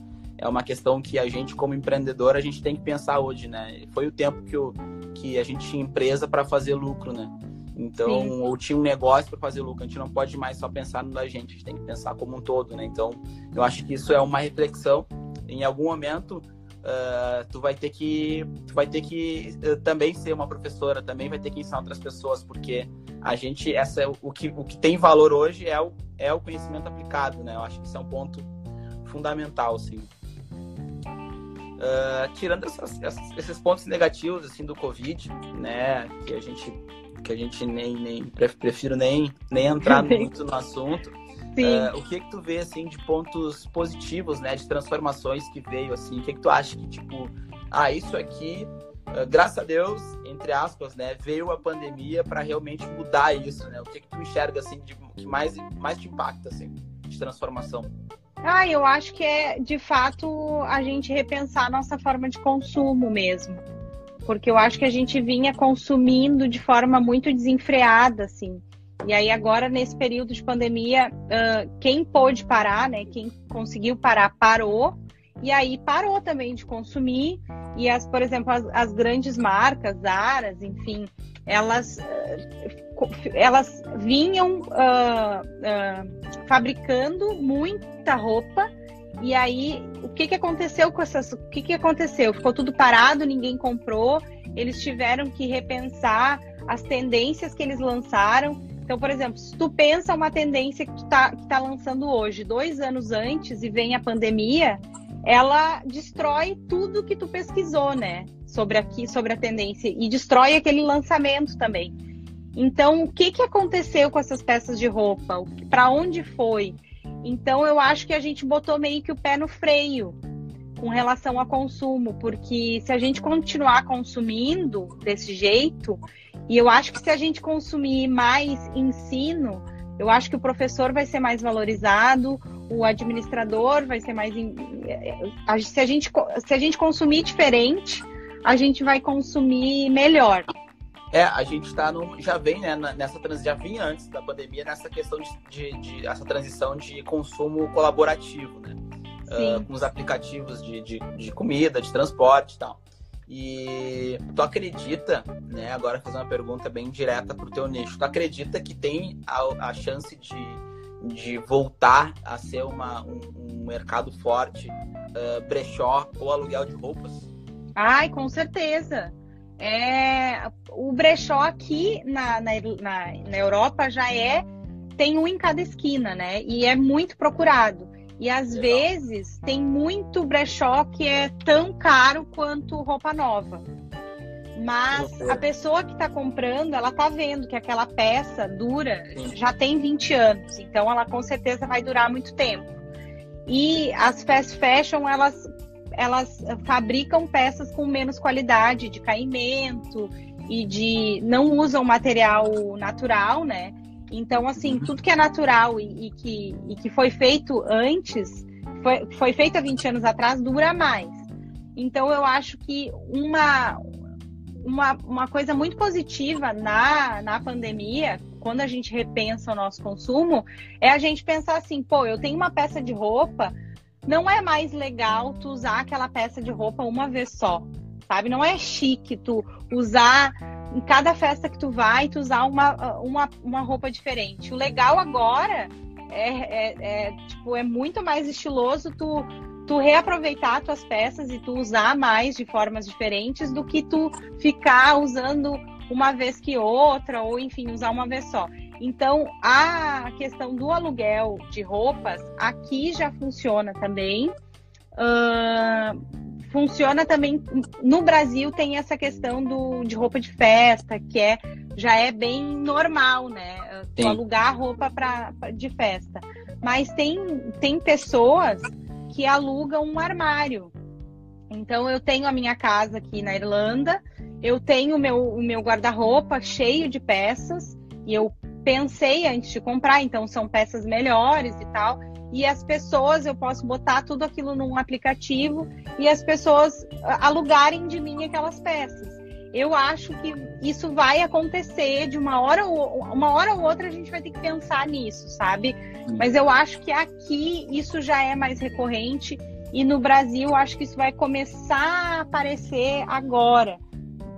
é uma questão que a gente, como empreendedor, a gente tem que pensar hoje, né? Foi o tempo que, eu, que a gente tinha empresa para fazer lucro, né? Então, Sim. ou tinha um negócio para fazer lucro. A gente não pode mais só pensar no da gente, a gente tem que pensar como um todo, né? Então, eu acho que isso é uma reflexão. Em algum momento, uh, tu vai ter que tu vai ter que uh, também ser uma professora, também vai ter que ensinar outras pessoas, porque a gente essa é o, o que o que tem valor hoje é o é o conhecimento aplicado, né? Eu acho que isso é um ponto fundamental, assim. Uh, tirando essas, essas, esses pontos negativos assim do Covid, né, que a gente que a gente nem, nem prefiro nem nem entrar muito no assunto. Uh, o que que tu vê assim de pontos positivos, né, de transformações que veio assim? O que que tu acha que tipo, ah, isso aqui, uh, graças a Deus, entre aspas, né, veio a pandemia para realmente mudar isso, né? O que que tu enxerga assim de que mais mais te impacta assim de transformação? Ah, eu acho que é de fato a gente repensar a nossa forma de consumo mesmo. Porque eu acho que a gente vinha consumindo de forma muito desenfreada, assim. E aí agora nesse período de pandemia, uh, quem pôde parar, né? Quem conseguiu parar parou. E aí parou também de consumir. E as, por exemplo, as, as grandes marcas, Aras, enfim, elas elas vinham uh, uh, fabricando muita roupa e aí o que, que aconteceu com essas o que, que aconteceu ficou tudo parado ninguém comprou eles tiveram que repensar as tendências que eles lançaram. Então, por exemplo, se tu pensa uma tendência que tu tá, que tá lançando hoje, dois anos antes, e vem a pandemia, ela destrói tudo que tu pesquisou, né? Sobre aqui, sobre a tendência, e destrói aquele lançamento também. Então, o que, que aconteceu com essas peças de roupa? Para onde foi? Então, eu acho que a gente botou meio que o pé no freio com relação ao consumo, porque se a gente continuar consumindo desse jeito, e eu acho que se a gente consumir mais ensino, eu acho que o professor vai ser mais valorizado, o administrador vai ser mais. Se a gente, se a gente consumir diferente, a gente vai consumir melhor. É, a gente está já vem né, nessa já vinha antes da pandemia nessa questão de, de, de essa transição de consumo colaborativo, né? Uh, com os aplicativos de, de, de, comida, de transporte e tal. E tu acredita, né? Agora fazer uma pergunta bem direta pro teu nicho. Tu acredita que tem a, a chance de, de voltar a ser uma, um, um mercado forte, uh, brechó ou aluguel de roupas? Ai, com certeza. É, o brechó aqui na, na, na, na Europa já é tem um em cada esquina, né? E é muito procurado. E às vezes tem muito brechó que é tão caro quanto roupa nova. Mas a pessoa que está comprando, ela tá vendo que aquela peça dura, já tem 20 anos, então ela com certeza vai durar muito tempo. E as fast fashion, elas, elas fabricam peças com menos qualidade de caimento e de não usam material natural, né? Então, assim, tudo que é natural e, e, que, e que foi feito antes, foi, foi feito há 20 anos atrás, dura mais. Então, eu acho que uma, uma, uma coisa muito positiva na, na pandemia, quando a gente repensa o nosso consumo, é a gente pensar assim, pô, eu tenho uma peça de roupa, não é mais legal tu usar aquela peça de roupa uma vez só, sabe? Não é chique tu usar em cada festa que tu vai, tu usar uma, uma, uma roupa diferente. O legal agora é, é, é, tipo, é muito mais estiloso tu, tu reaproveitar tuas peças e tu usar mais de formas diferentes do que tu ficar usando uma vez que outra, ou enfim, usar uma vez só. Então, a questão do aluguel de roupas aqui já funciona também. Uh, funciona também no Brasil tem essa questão do, de roupa de festa que é já é bem normal né? Alugar roupa pra, pra, de festa. Mas tem tem pessoas que alugam um armário. Então eu tenho a minha casa aqui na Irlanda eu tenho o meu, o meu guarda-roupa cheio de peças e eu pensei antes de comprar então são peças melhores e tal e as pessoas, eu posso botar tudo aquilo num aplicativo e as pessoas alugarem de mim aquelas peças. Eu acho que isso vai acontecer de uma hora ou uma hora ou outra a gente vai ter que pensar nisso, sabe? Mas eu acho que aqui isso já é mais recorrente e no Brasil acho que isso vai começar a aparecer agora.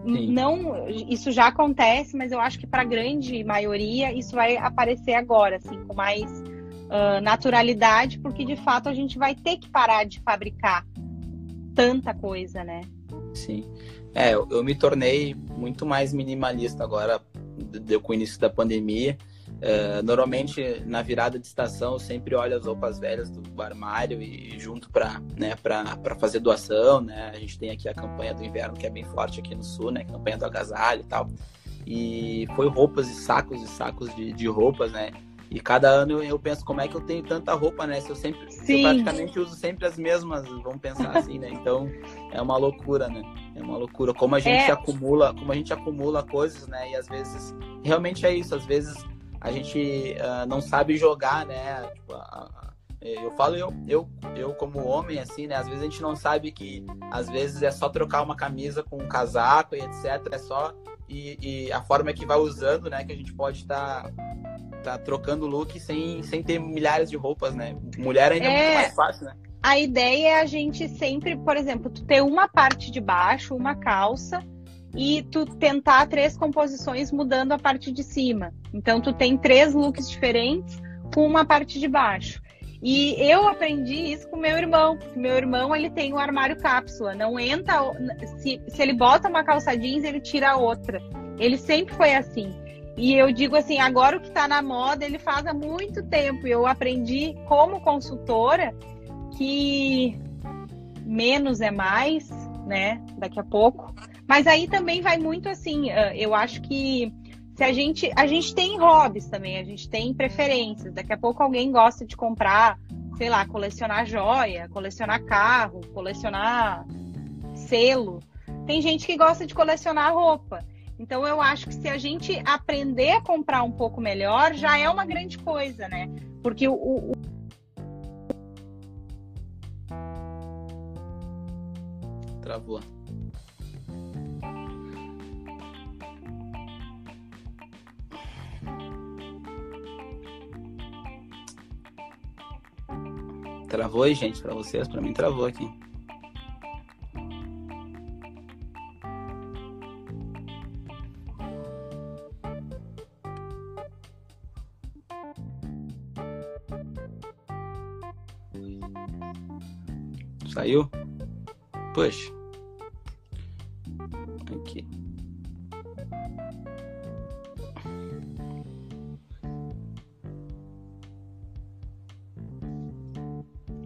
Sim. Não, isso já acontece, mas eu acho que para a grande maioria isso vai aparecer agora, assim, com mais uh, naturalidade, porque de fato a gente vai ter que parar de fabricar tanta coisa, né? Sim. É, eu, eu me tornei muito mais minimalista agora de, com o início da pandemia. Uh, normalmente na virada de estação eu sempre olho as roupas velhas do armário e junto para né, para fazer doação, né? A gente tem aqui a campanha do inverno que é bem forte aqui no sul, né? Campanha do agasalho e tal. E foi roupas e sacos e sacos de, de roupas, né? E cada ano eu penso como é que eu tenho tanta roupa, né? Se eu sempre, se eu praticamente uso sempre as mesmas, vamos pensar assim, né? Então é uma loucura, né? É uma loucura como a gente é... acumula, como a gente acumula coisas, né? E às vezes realmente é isso, às vezes a gente uh, não sabe jogar, né? Tipo, a, a, eu falo eu, eu, eu como homem assim, né? Às vezes a gente não sabe que às vezes é só trocar uma camisa com um casaco e etc. É só e, e a forma que vai usando, né? Que a gente pode estar tá tá trocando look sem, sem ter milhares de roupas, né? Mulher ainda é, é muito mais fácil, né? A ideia é a gente sempre, por exemplo, tu ter uma parte de baixo, uma calça, e tu tentar três composições mudando a parte de cima. Então tu tem três looks diferentes com uma parte de baixo. E eu aprendi isso com meu irmão, porque meu irmão ele tem um armário cápsula, não entra se, se ele bota uma calça jeans, ele tira outra. Ele sempre foi assim. E eu digo assim, agora o que está na moda, ele faz há muito tempo. Eu aprendi como consultora que menos é mais, né? Daqui a pouco. Mas aí também vai muito assim, eu acho que se a gente a gente tem hobbies também, a gente tem preferências. Daqui a pouco alguém gosta de comprar, sei lá, colecionar joia, colecionar carro, colecionar selo. Tem gente que gosta de colecionar roupa. Então eu acho que se a gente aprender a comprar um pouco melhor, já é uma grande coisa, né? Porque o, o... Travou. Travou aí, gente, para vocês? Para mim travou aqui. Saiu? Push.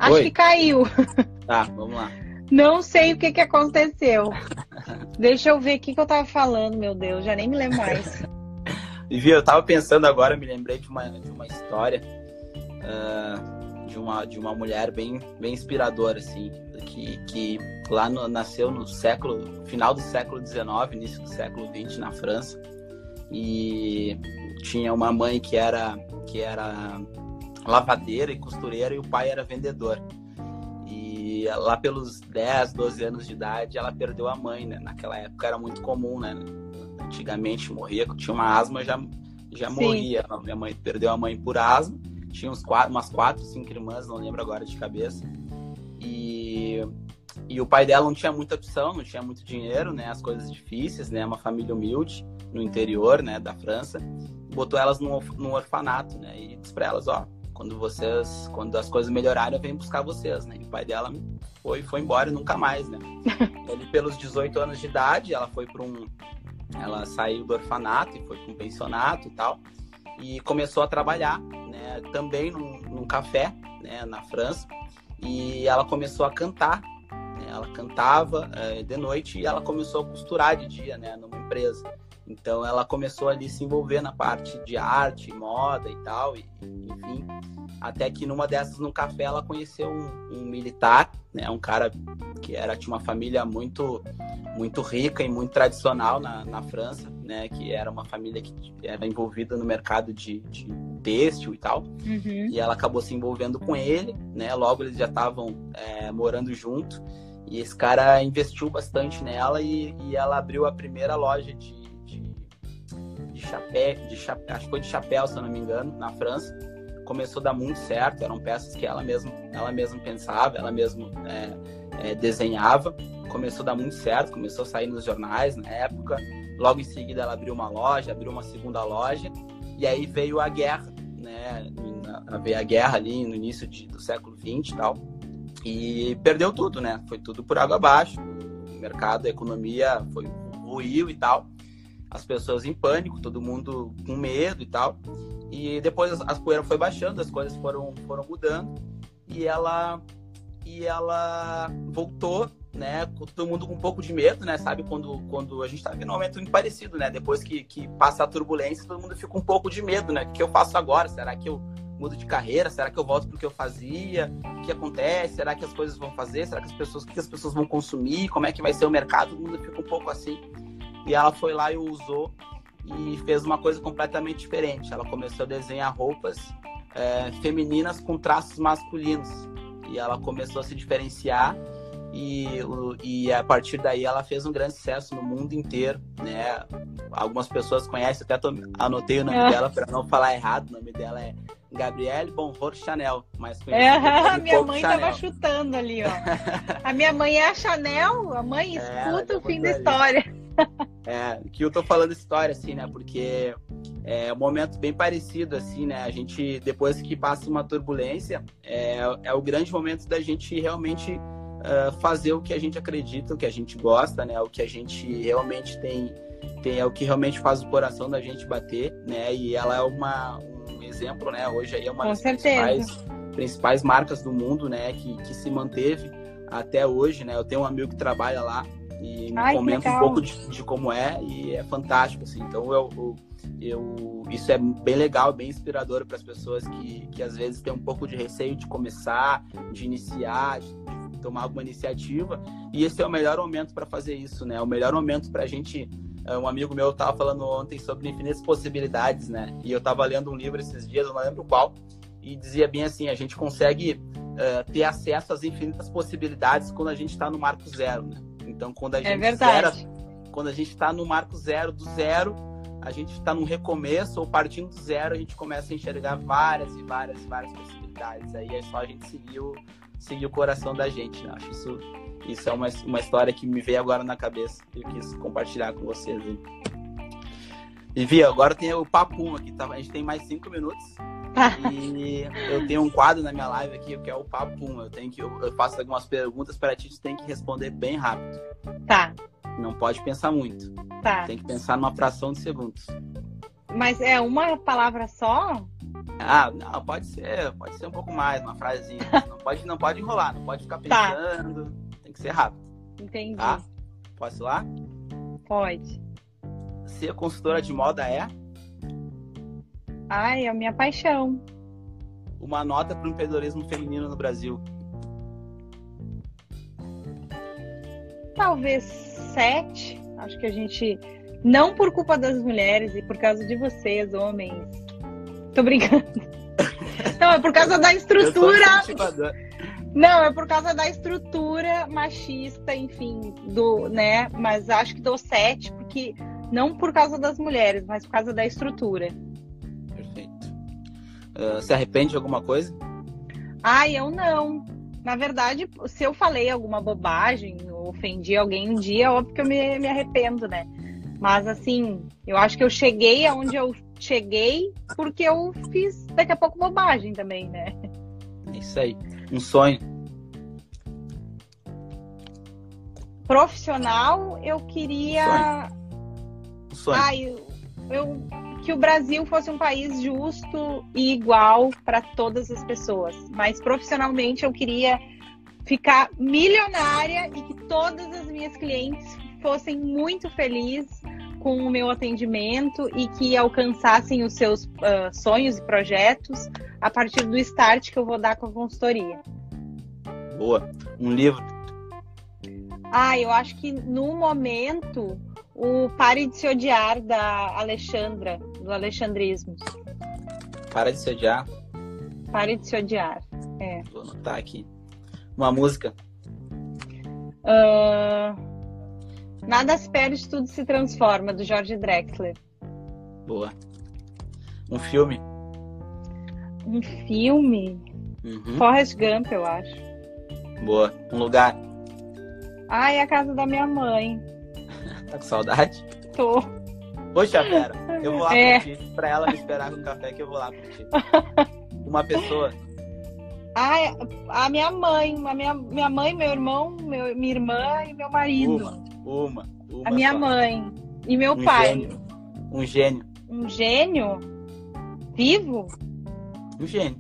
Acho Oi. que caiu. Tá, vamos lá. Não sei o que, que aconteceu. Deixa eu ver o que, que eu tava falando, meu Deus, já nem me lembro mais. Vivi, eu tava pensando agora, me lembrei de uma, de uma história. Uh de uma, de uma mulher bem, bem inspiradora, assim, que, que lá no, nasceu no século, final do século XIX, início do século XX na França, e tinha uma mãe que era, que era lavadeira e costureira e o pai era vendedor. E lá pelos 10, 12 anos de idade, ela perdeu a mãe, né? Naquela época era muito comum, né? Antigamente morria, tinha uma asma, já, já morria. Minha mãe perdeu a mãe por asma tinha uns quatro, umas quatro, cinco irmãs, não lembro agora de cabeça. E, e o pai dela não tinha muita opção, não tinha muito dinheiro, né? As coisas difíceis, né? Uma família humilde no interior, né? Da França. Botou elas num, num orfanato, né? E disse pra elas, ó, quando vocês, quando as coisas melhorarem, eu venho buscar vocês, né? E o pai dela foi, foi embora e nunca mais, né? Ele, pelos 18 anos de idade, ela foi para um... Ela saiu do orfanato e foi para um pensionato e tal. E começou a trabalhar né, também num, num café né, na França e ela começou a cantar. Né, ela cantava é, de noite e ela começou a costurar de dia né, numa empresa. Então ela começou ali a se envolver na parte de arte, moda e tal, e, enfim. Até que numa dessas, no café, ela conheceu um, um militar, né, um cara que era tinha uma família muito muito rica e muito tradicional na, na França, né, que era uma família que era envolvida no mercado de, de têxtil e tal. Uhum. E ela acabou se envolvendo com ele, né? Logo eles já estavam é, morando junto. E esse cara investiu bastante nela e, e ela abriu a primeira loja de, de, chapéu, de chapéu, acho que foi de chapéu, se eu não me engano, na França. Começou a dar muito certo, eram peças que ela mesma, ela mesma pensava, ela mesma é, é, desenhava. Começou a dar muito certo, começou a sair nos jornais na época. Logo em seguida ela abriu uma loja, abriu uma segunda loja. E aí veio a guerra, né? Veio a guerra ali no início de, do século XX e tal. E perdeu tudo, né? Foi tudo por água abaixo. O mercado, a economia foi ruiu e tal. As pessoas em pânico, todo mundo com medo e tal. E depois as poeiras foi baixando, as coisas foram, foram mudando. E ela e ela voltou, né? Todo mundo com um pouco de medo, né? Sabe quando, quando a gente tá vendo um momento muito parecido, né? Depois que, que passa a turbulência, todo mundo fica um pouco de medo, né? O que eu faço agora? Será que eu mudo de carreira? Será que eu volto pro que eu fazia? O que acontece? Será que as coisas vão fazer? Será que as pessoas, o que as pessoas vão consumir? Como é que vai ser o mercado? Todo mundo fica um pouco assim. E ela foi lá e usou e fez uma coisa completamente diferente. Ela começou a desenhar roupas é, femininas com traços masculinos. E ela começou a se diferenciar e, e a partir daí ela fez um grande sucesso no mundo inteiro, né? Algumas pessoas conhecem, até tô, anotei o nome é. dela para não falar errado, o nome dela é Gabrielle Bonhor Chanel, mas é, a minha mãe Chanel. tava chutando ali, ó. a minha mãe é a Chanel, a mãe é, escuta é, o fim da história. É, que eu tô falando história, assim, né? Porque é um momento bem parecido, assim, né? A gente, depois que passa uma turbulência, é, é o grande momento da gente realmente uh, fazer o que a gente acredita, o que a gente gosta, né? O que a gente realmente tem tem, é o que realmente faz o coração da gente bater, né? E ela é uma, um exemplo, né? Hoje aí é uma Com das certeza. principais, principais marcas do mundo, né? Que, que se manteve até hoje, né? Eu tenho um amigo que trabalha lá e me Ai, comenta um pouco de, de como é e é fantástico, assim. Então eu, eu, eu- isso é bem legal, bem inspirador para as pessoas que, que às vezes têm um pouco de receio de começar, de iniciar, de, de tomar alguma iniciativa. E esse é o melhor momento para fazer isso, né? O melhor momento para a gente. eh, Um amigo meu estava falando ontem sobre infinitas possibilidades, né? E eu estava lendo um livro esses dias, eu não lembro qual, e dizia bem assim: a gente consegue eh, ter acesso às infinitas possibilidades quando a gente está no marco zero, né? Então, quando a É gente verdade. zera quando a gente está no marco zero do zero, a gente está num recomeço ou partindo do zero, a gente começa a enxergar várias e várias e várias possibilidades. Aí é só a gente seguir o, seguir o coração da gente. Né? Acho isso, isso é uma, uma história que me veio agora na cabeça e eu quis compartilhar com vocês. hein? E Via, agora tem o papum aqui, tá? A gente tem mais cinco minutos. E eu tenho um quadro na minha live aqui que é o papum. Eu tenho que eu faço algumas perguntas para ti, tu tem que responder bem rápido. Tá, Não pode pensar muito. tá. Tem que pensar numa fração de segundos. Mas é uma palavra só? Ah, não, pode ser, pode ser um pouco mais, uma frasezinha. Não pode, não pode enrolar, não pode ficar Tá. pensando. Tem que ser rápido, Entendi. tá? Posso ir lá? Pode. Ser consultora de moda é Ai, é a minha paixão. uma nota para o empreendedorismo feminino no Brasil. Talvez sete. Acho que a gente. Não por culpa das mulheres e por causa de vocês, homens. Tô brincando. Não, é por causa da estrutura. Não, é por causa da estrutura machista, enfim, do, né? Mas acho que dou sete, porque não por causa das mulheres, mas por causa da estrutura. Ah, se arrepende de alguma coisa? Ai, eu não. Na verdade, se eu falei alguma bobagem, ofendi alguém um dia, é óbvio que eu me, me arrependo, né? Mas assim, eu acho que eu cheguei aonde eu cheguei porque eu fiz daqui a pouco bobagem também, né? É isso aí. Um sonho. Profissional, eu queria. Um sonho. Ai, eu, eu- que o Brasil fosse um país justo e igual para todas as pessoas. Mas profissionalmente eu queria ficar milionária e que todas as minhas clientes fossem muito felizes com o meu atendimento e que alcançassem os seus ah, sonhos e projetos a partir do start que eu vou dar com a consultoria. Boa. Um livro. Ah, eu acho que no momento o Pare de se odiar da Alexandra, do Alexandrismo. Para de se odiar. Pare de se odiar. É. Vou anotar aqui. Uma música. Ah, nada se perde, tudo se transforma, do Jorge Drexler. Boa. Um filme. Um filme? Uhum. Forrest Gump, eu acho. Boa. Um lugar. Ai, a casa da minha mãe. Tá com saudade? Tô. Poxa, Vera, eu vou lá É. pra ela me esperar com café que eu vou lá ti. Uma pessoa. Ai, a minha mãe, a minha, minha mãe, meu irmão, meu, minha irmã e meu marido. Uma. Uma. uma a minha só. mãe e meu um pai. Gênio. Um gênio. Um gênio vivo? Um gênio.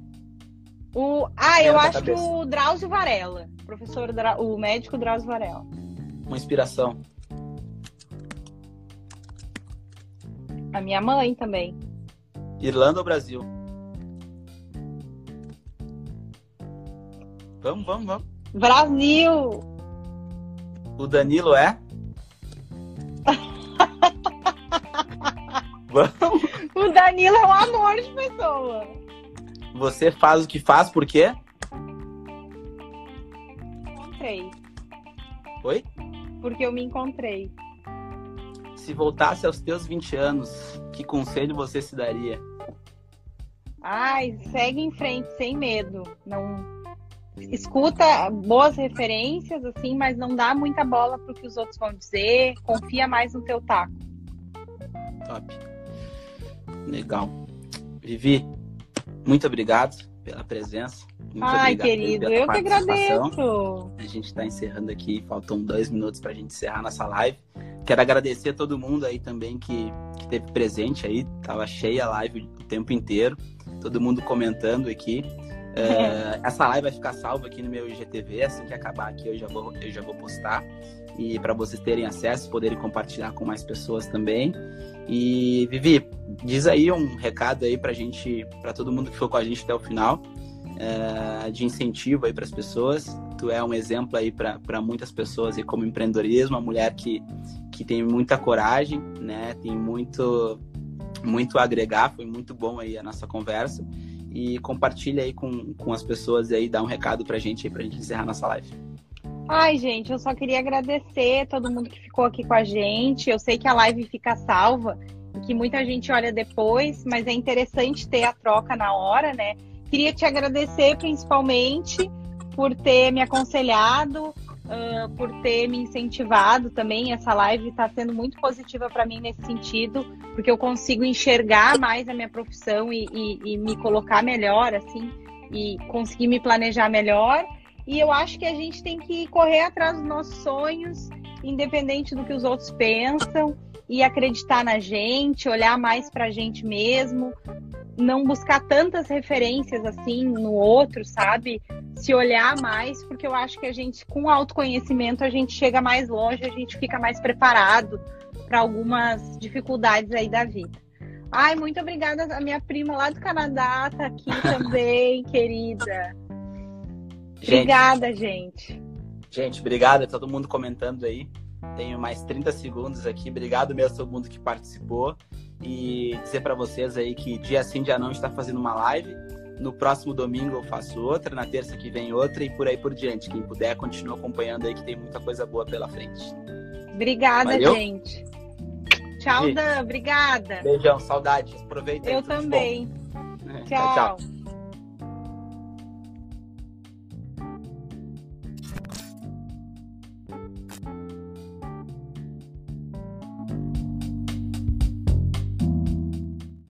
O, ah, eu acho que o Drauzio Varela. Professor, Dra- o médico Drauzio Varela. Uma inspiração. A minha mãe também. Irlanda ou Brasil? Vamos, vamos, vamos. Brasil! O Danilo é? vamos. O Danilo é um amor de pessoa. Você faz o que faz por quê? Encontrei. Oi? Porque eu me encontrei. Se voltasse aos teus 20 anos, que conselho você se daria? Ai, segue em frente, sem medo. Não escuta boas referências, assim, mas não dá muita bola pro que os outros vão dizer. Confia mais no teu taco. Top. Legal. Vivi, muito obrigado pela presença. Muito Ai, querido, eu que agradeço. A gente está encerrando aqui, faltam dois minutos para a gente encerrar nossa live. Quero agradecer a todo mundo aí também que, que teve presente aí. Tava cheia a live o tempo inteiro. Todo mundo comentando aqui. Uh, essa live vai ficar salva aqui no meu IGTV. Assim que acabar aqui, eu já vou, eu já vou postar. E para vocês terem acesso, poderem compartilhar com mais pessoas também. E Vivi, diz aí um recado aí pra gente, para todo mundo que ficou com a gente até o final, uh, de incentivo aí para as pessoas. Tu é um exemplo aí para muitas pessoas aí como empreendedorismo, uma mulher que, que tem muita coragem, né? Tem muito muito a agregar, foi muito bom aí a nossa conversa e compartilha aí com, com as pessoas aí, dá um recado pra gente aí pra gente encerrar nossa live. Ai, gente, eu só queria agradecer todo mundo que ficou aqui com a gente. Eu sei que a live fica salva e que muita gente olha depois, mas é interessante ter a troca na hora, né? Queria te agradecer principalmente por ter me aconselhado, uh, por ter me incentivado também. Essa live está sendo muito positiva para mim nesse sentido, porque eu consigo enxergar mais a minha profissão e, e, e me colocar melhor, assim, e conseguir me planejar melhor. E eu acho que a gente tem que correr atrás dos nossos sonhos, independente do que os outros pensam, e acreditar na gente, olhar mais para a gente mesmo, não buscar tantas referências assim no outro, sabe? Se olhar mais, porque eu acho que a gente, com autoconhecimento, a gente chega mais longe, a gente fica mais preparado para algumas dificuldades aí da vida. Ai, muito obrigada. A minha prima lá do Canadá tá aqui também, querida. Gente, obrigada, gente. Gente, obrigado a todo mundo comentando aí. Tenho mais 30 segundos aqui. Obrigado mesmo a todo mundo que participou. E dizer para vocês aí que dia sim, dia não está fazendo uma live. No próximo domingo eu faço outra, na terça que vem outra e por aí por diante. Quem puder, continua acompanhando aí que tem muita coisa boa pela frente. Obrigada, Valeu? gente. Tchau, Dan. Obrigada. Beijão, saudades. Aproveita. Eu também. tchau. tchau. tchau.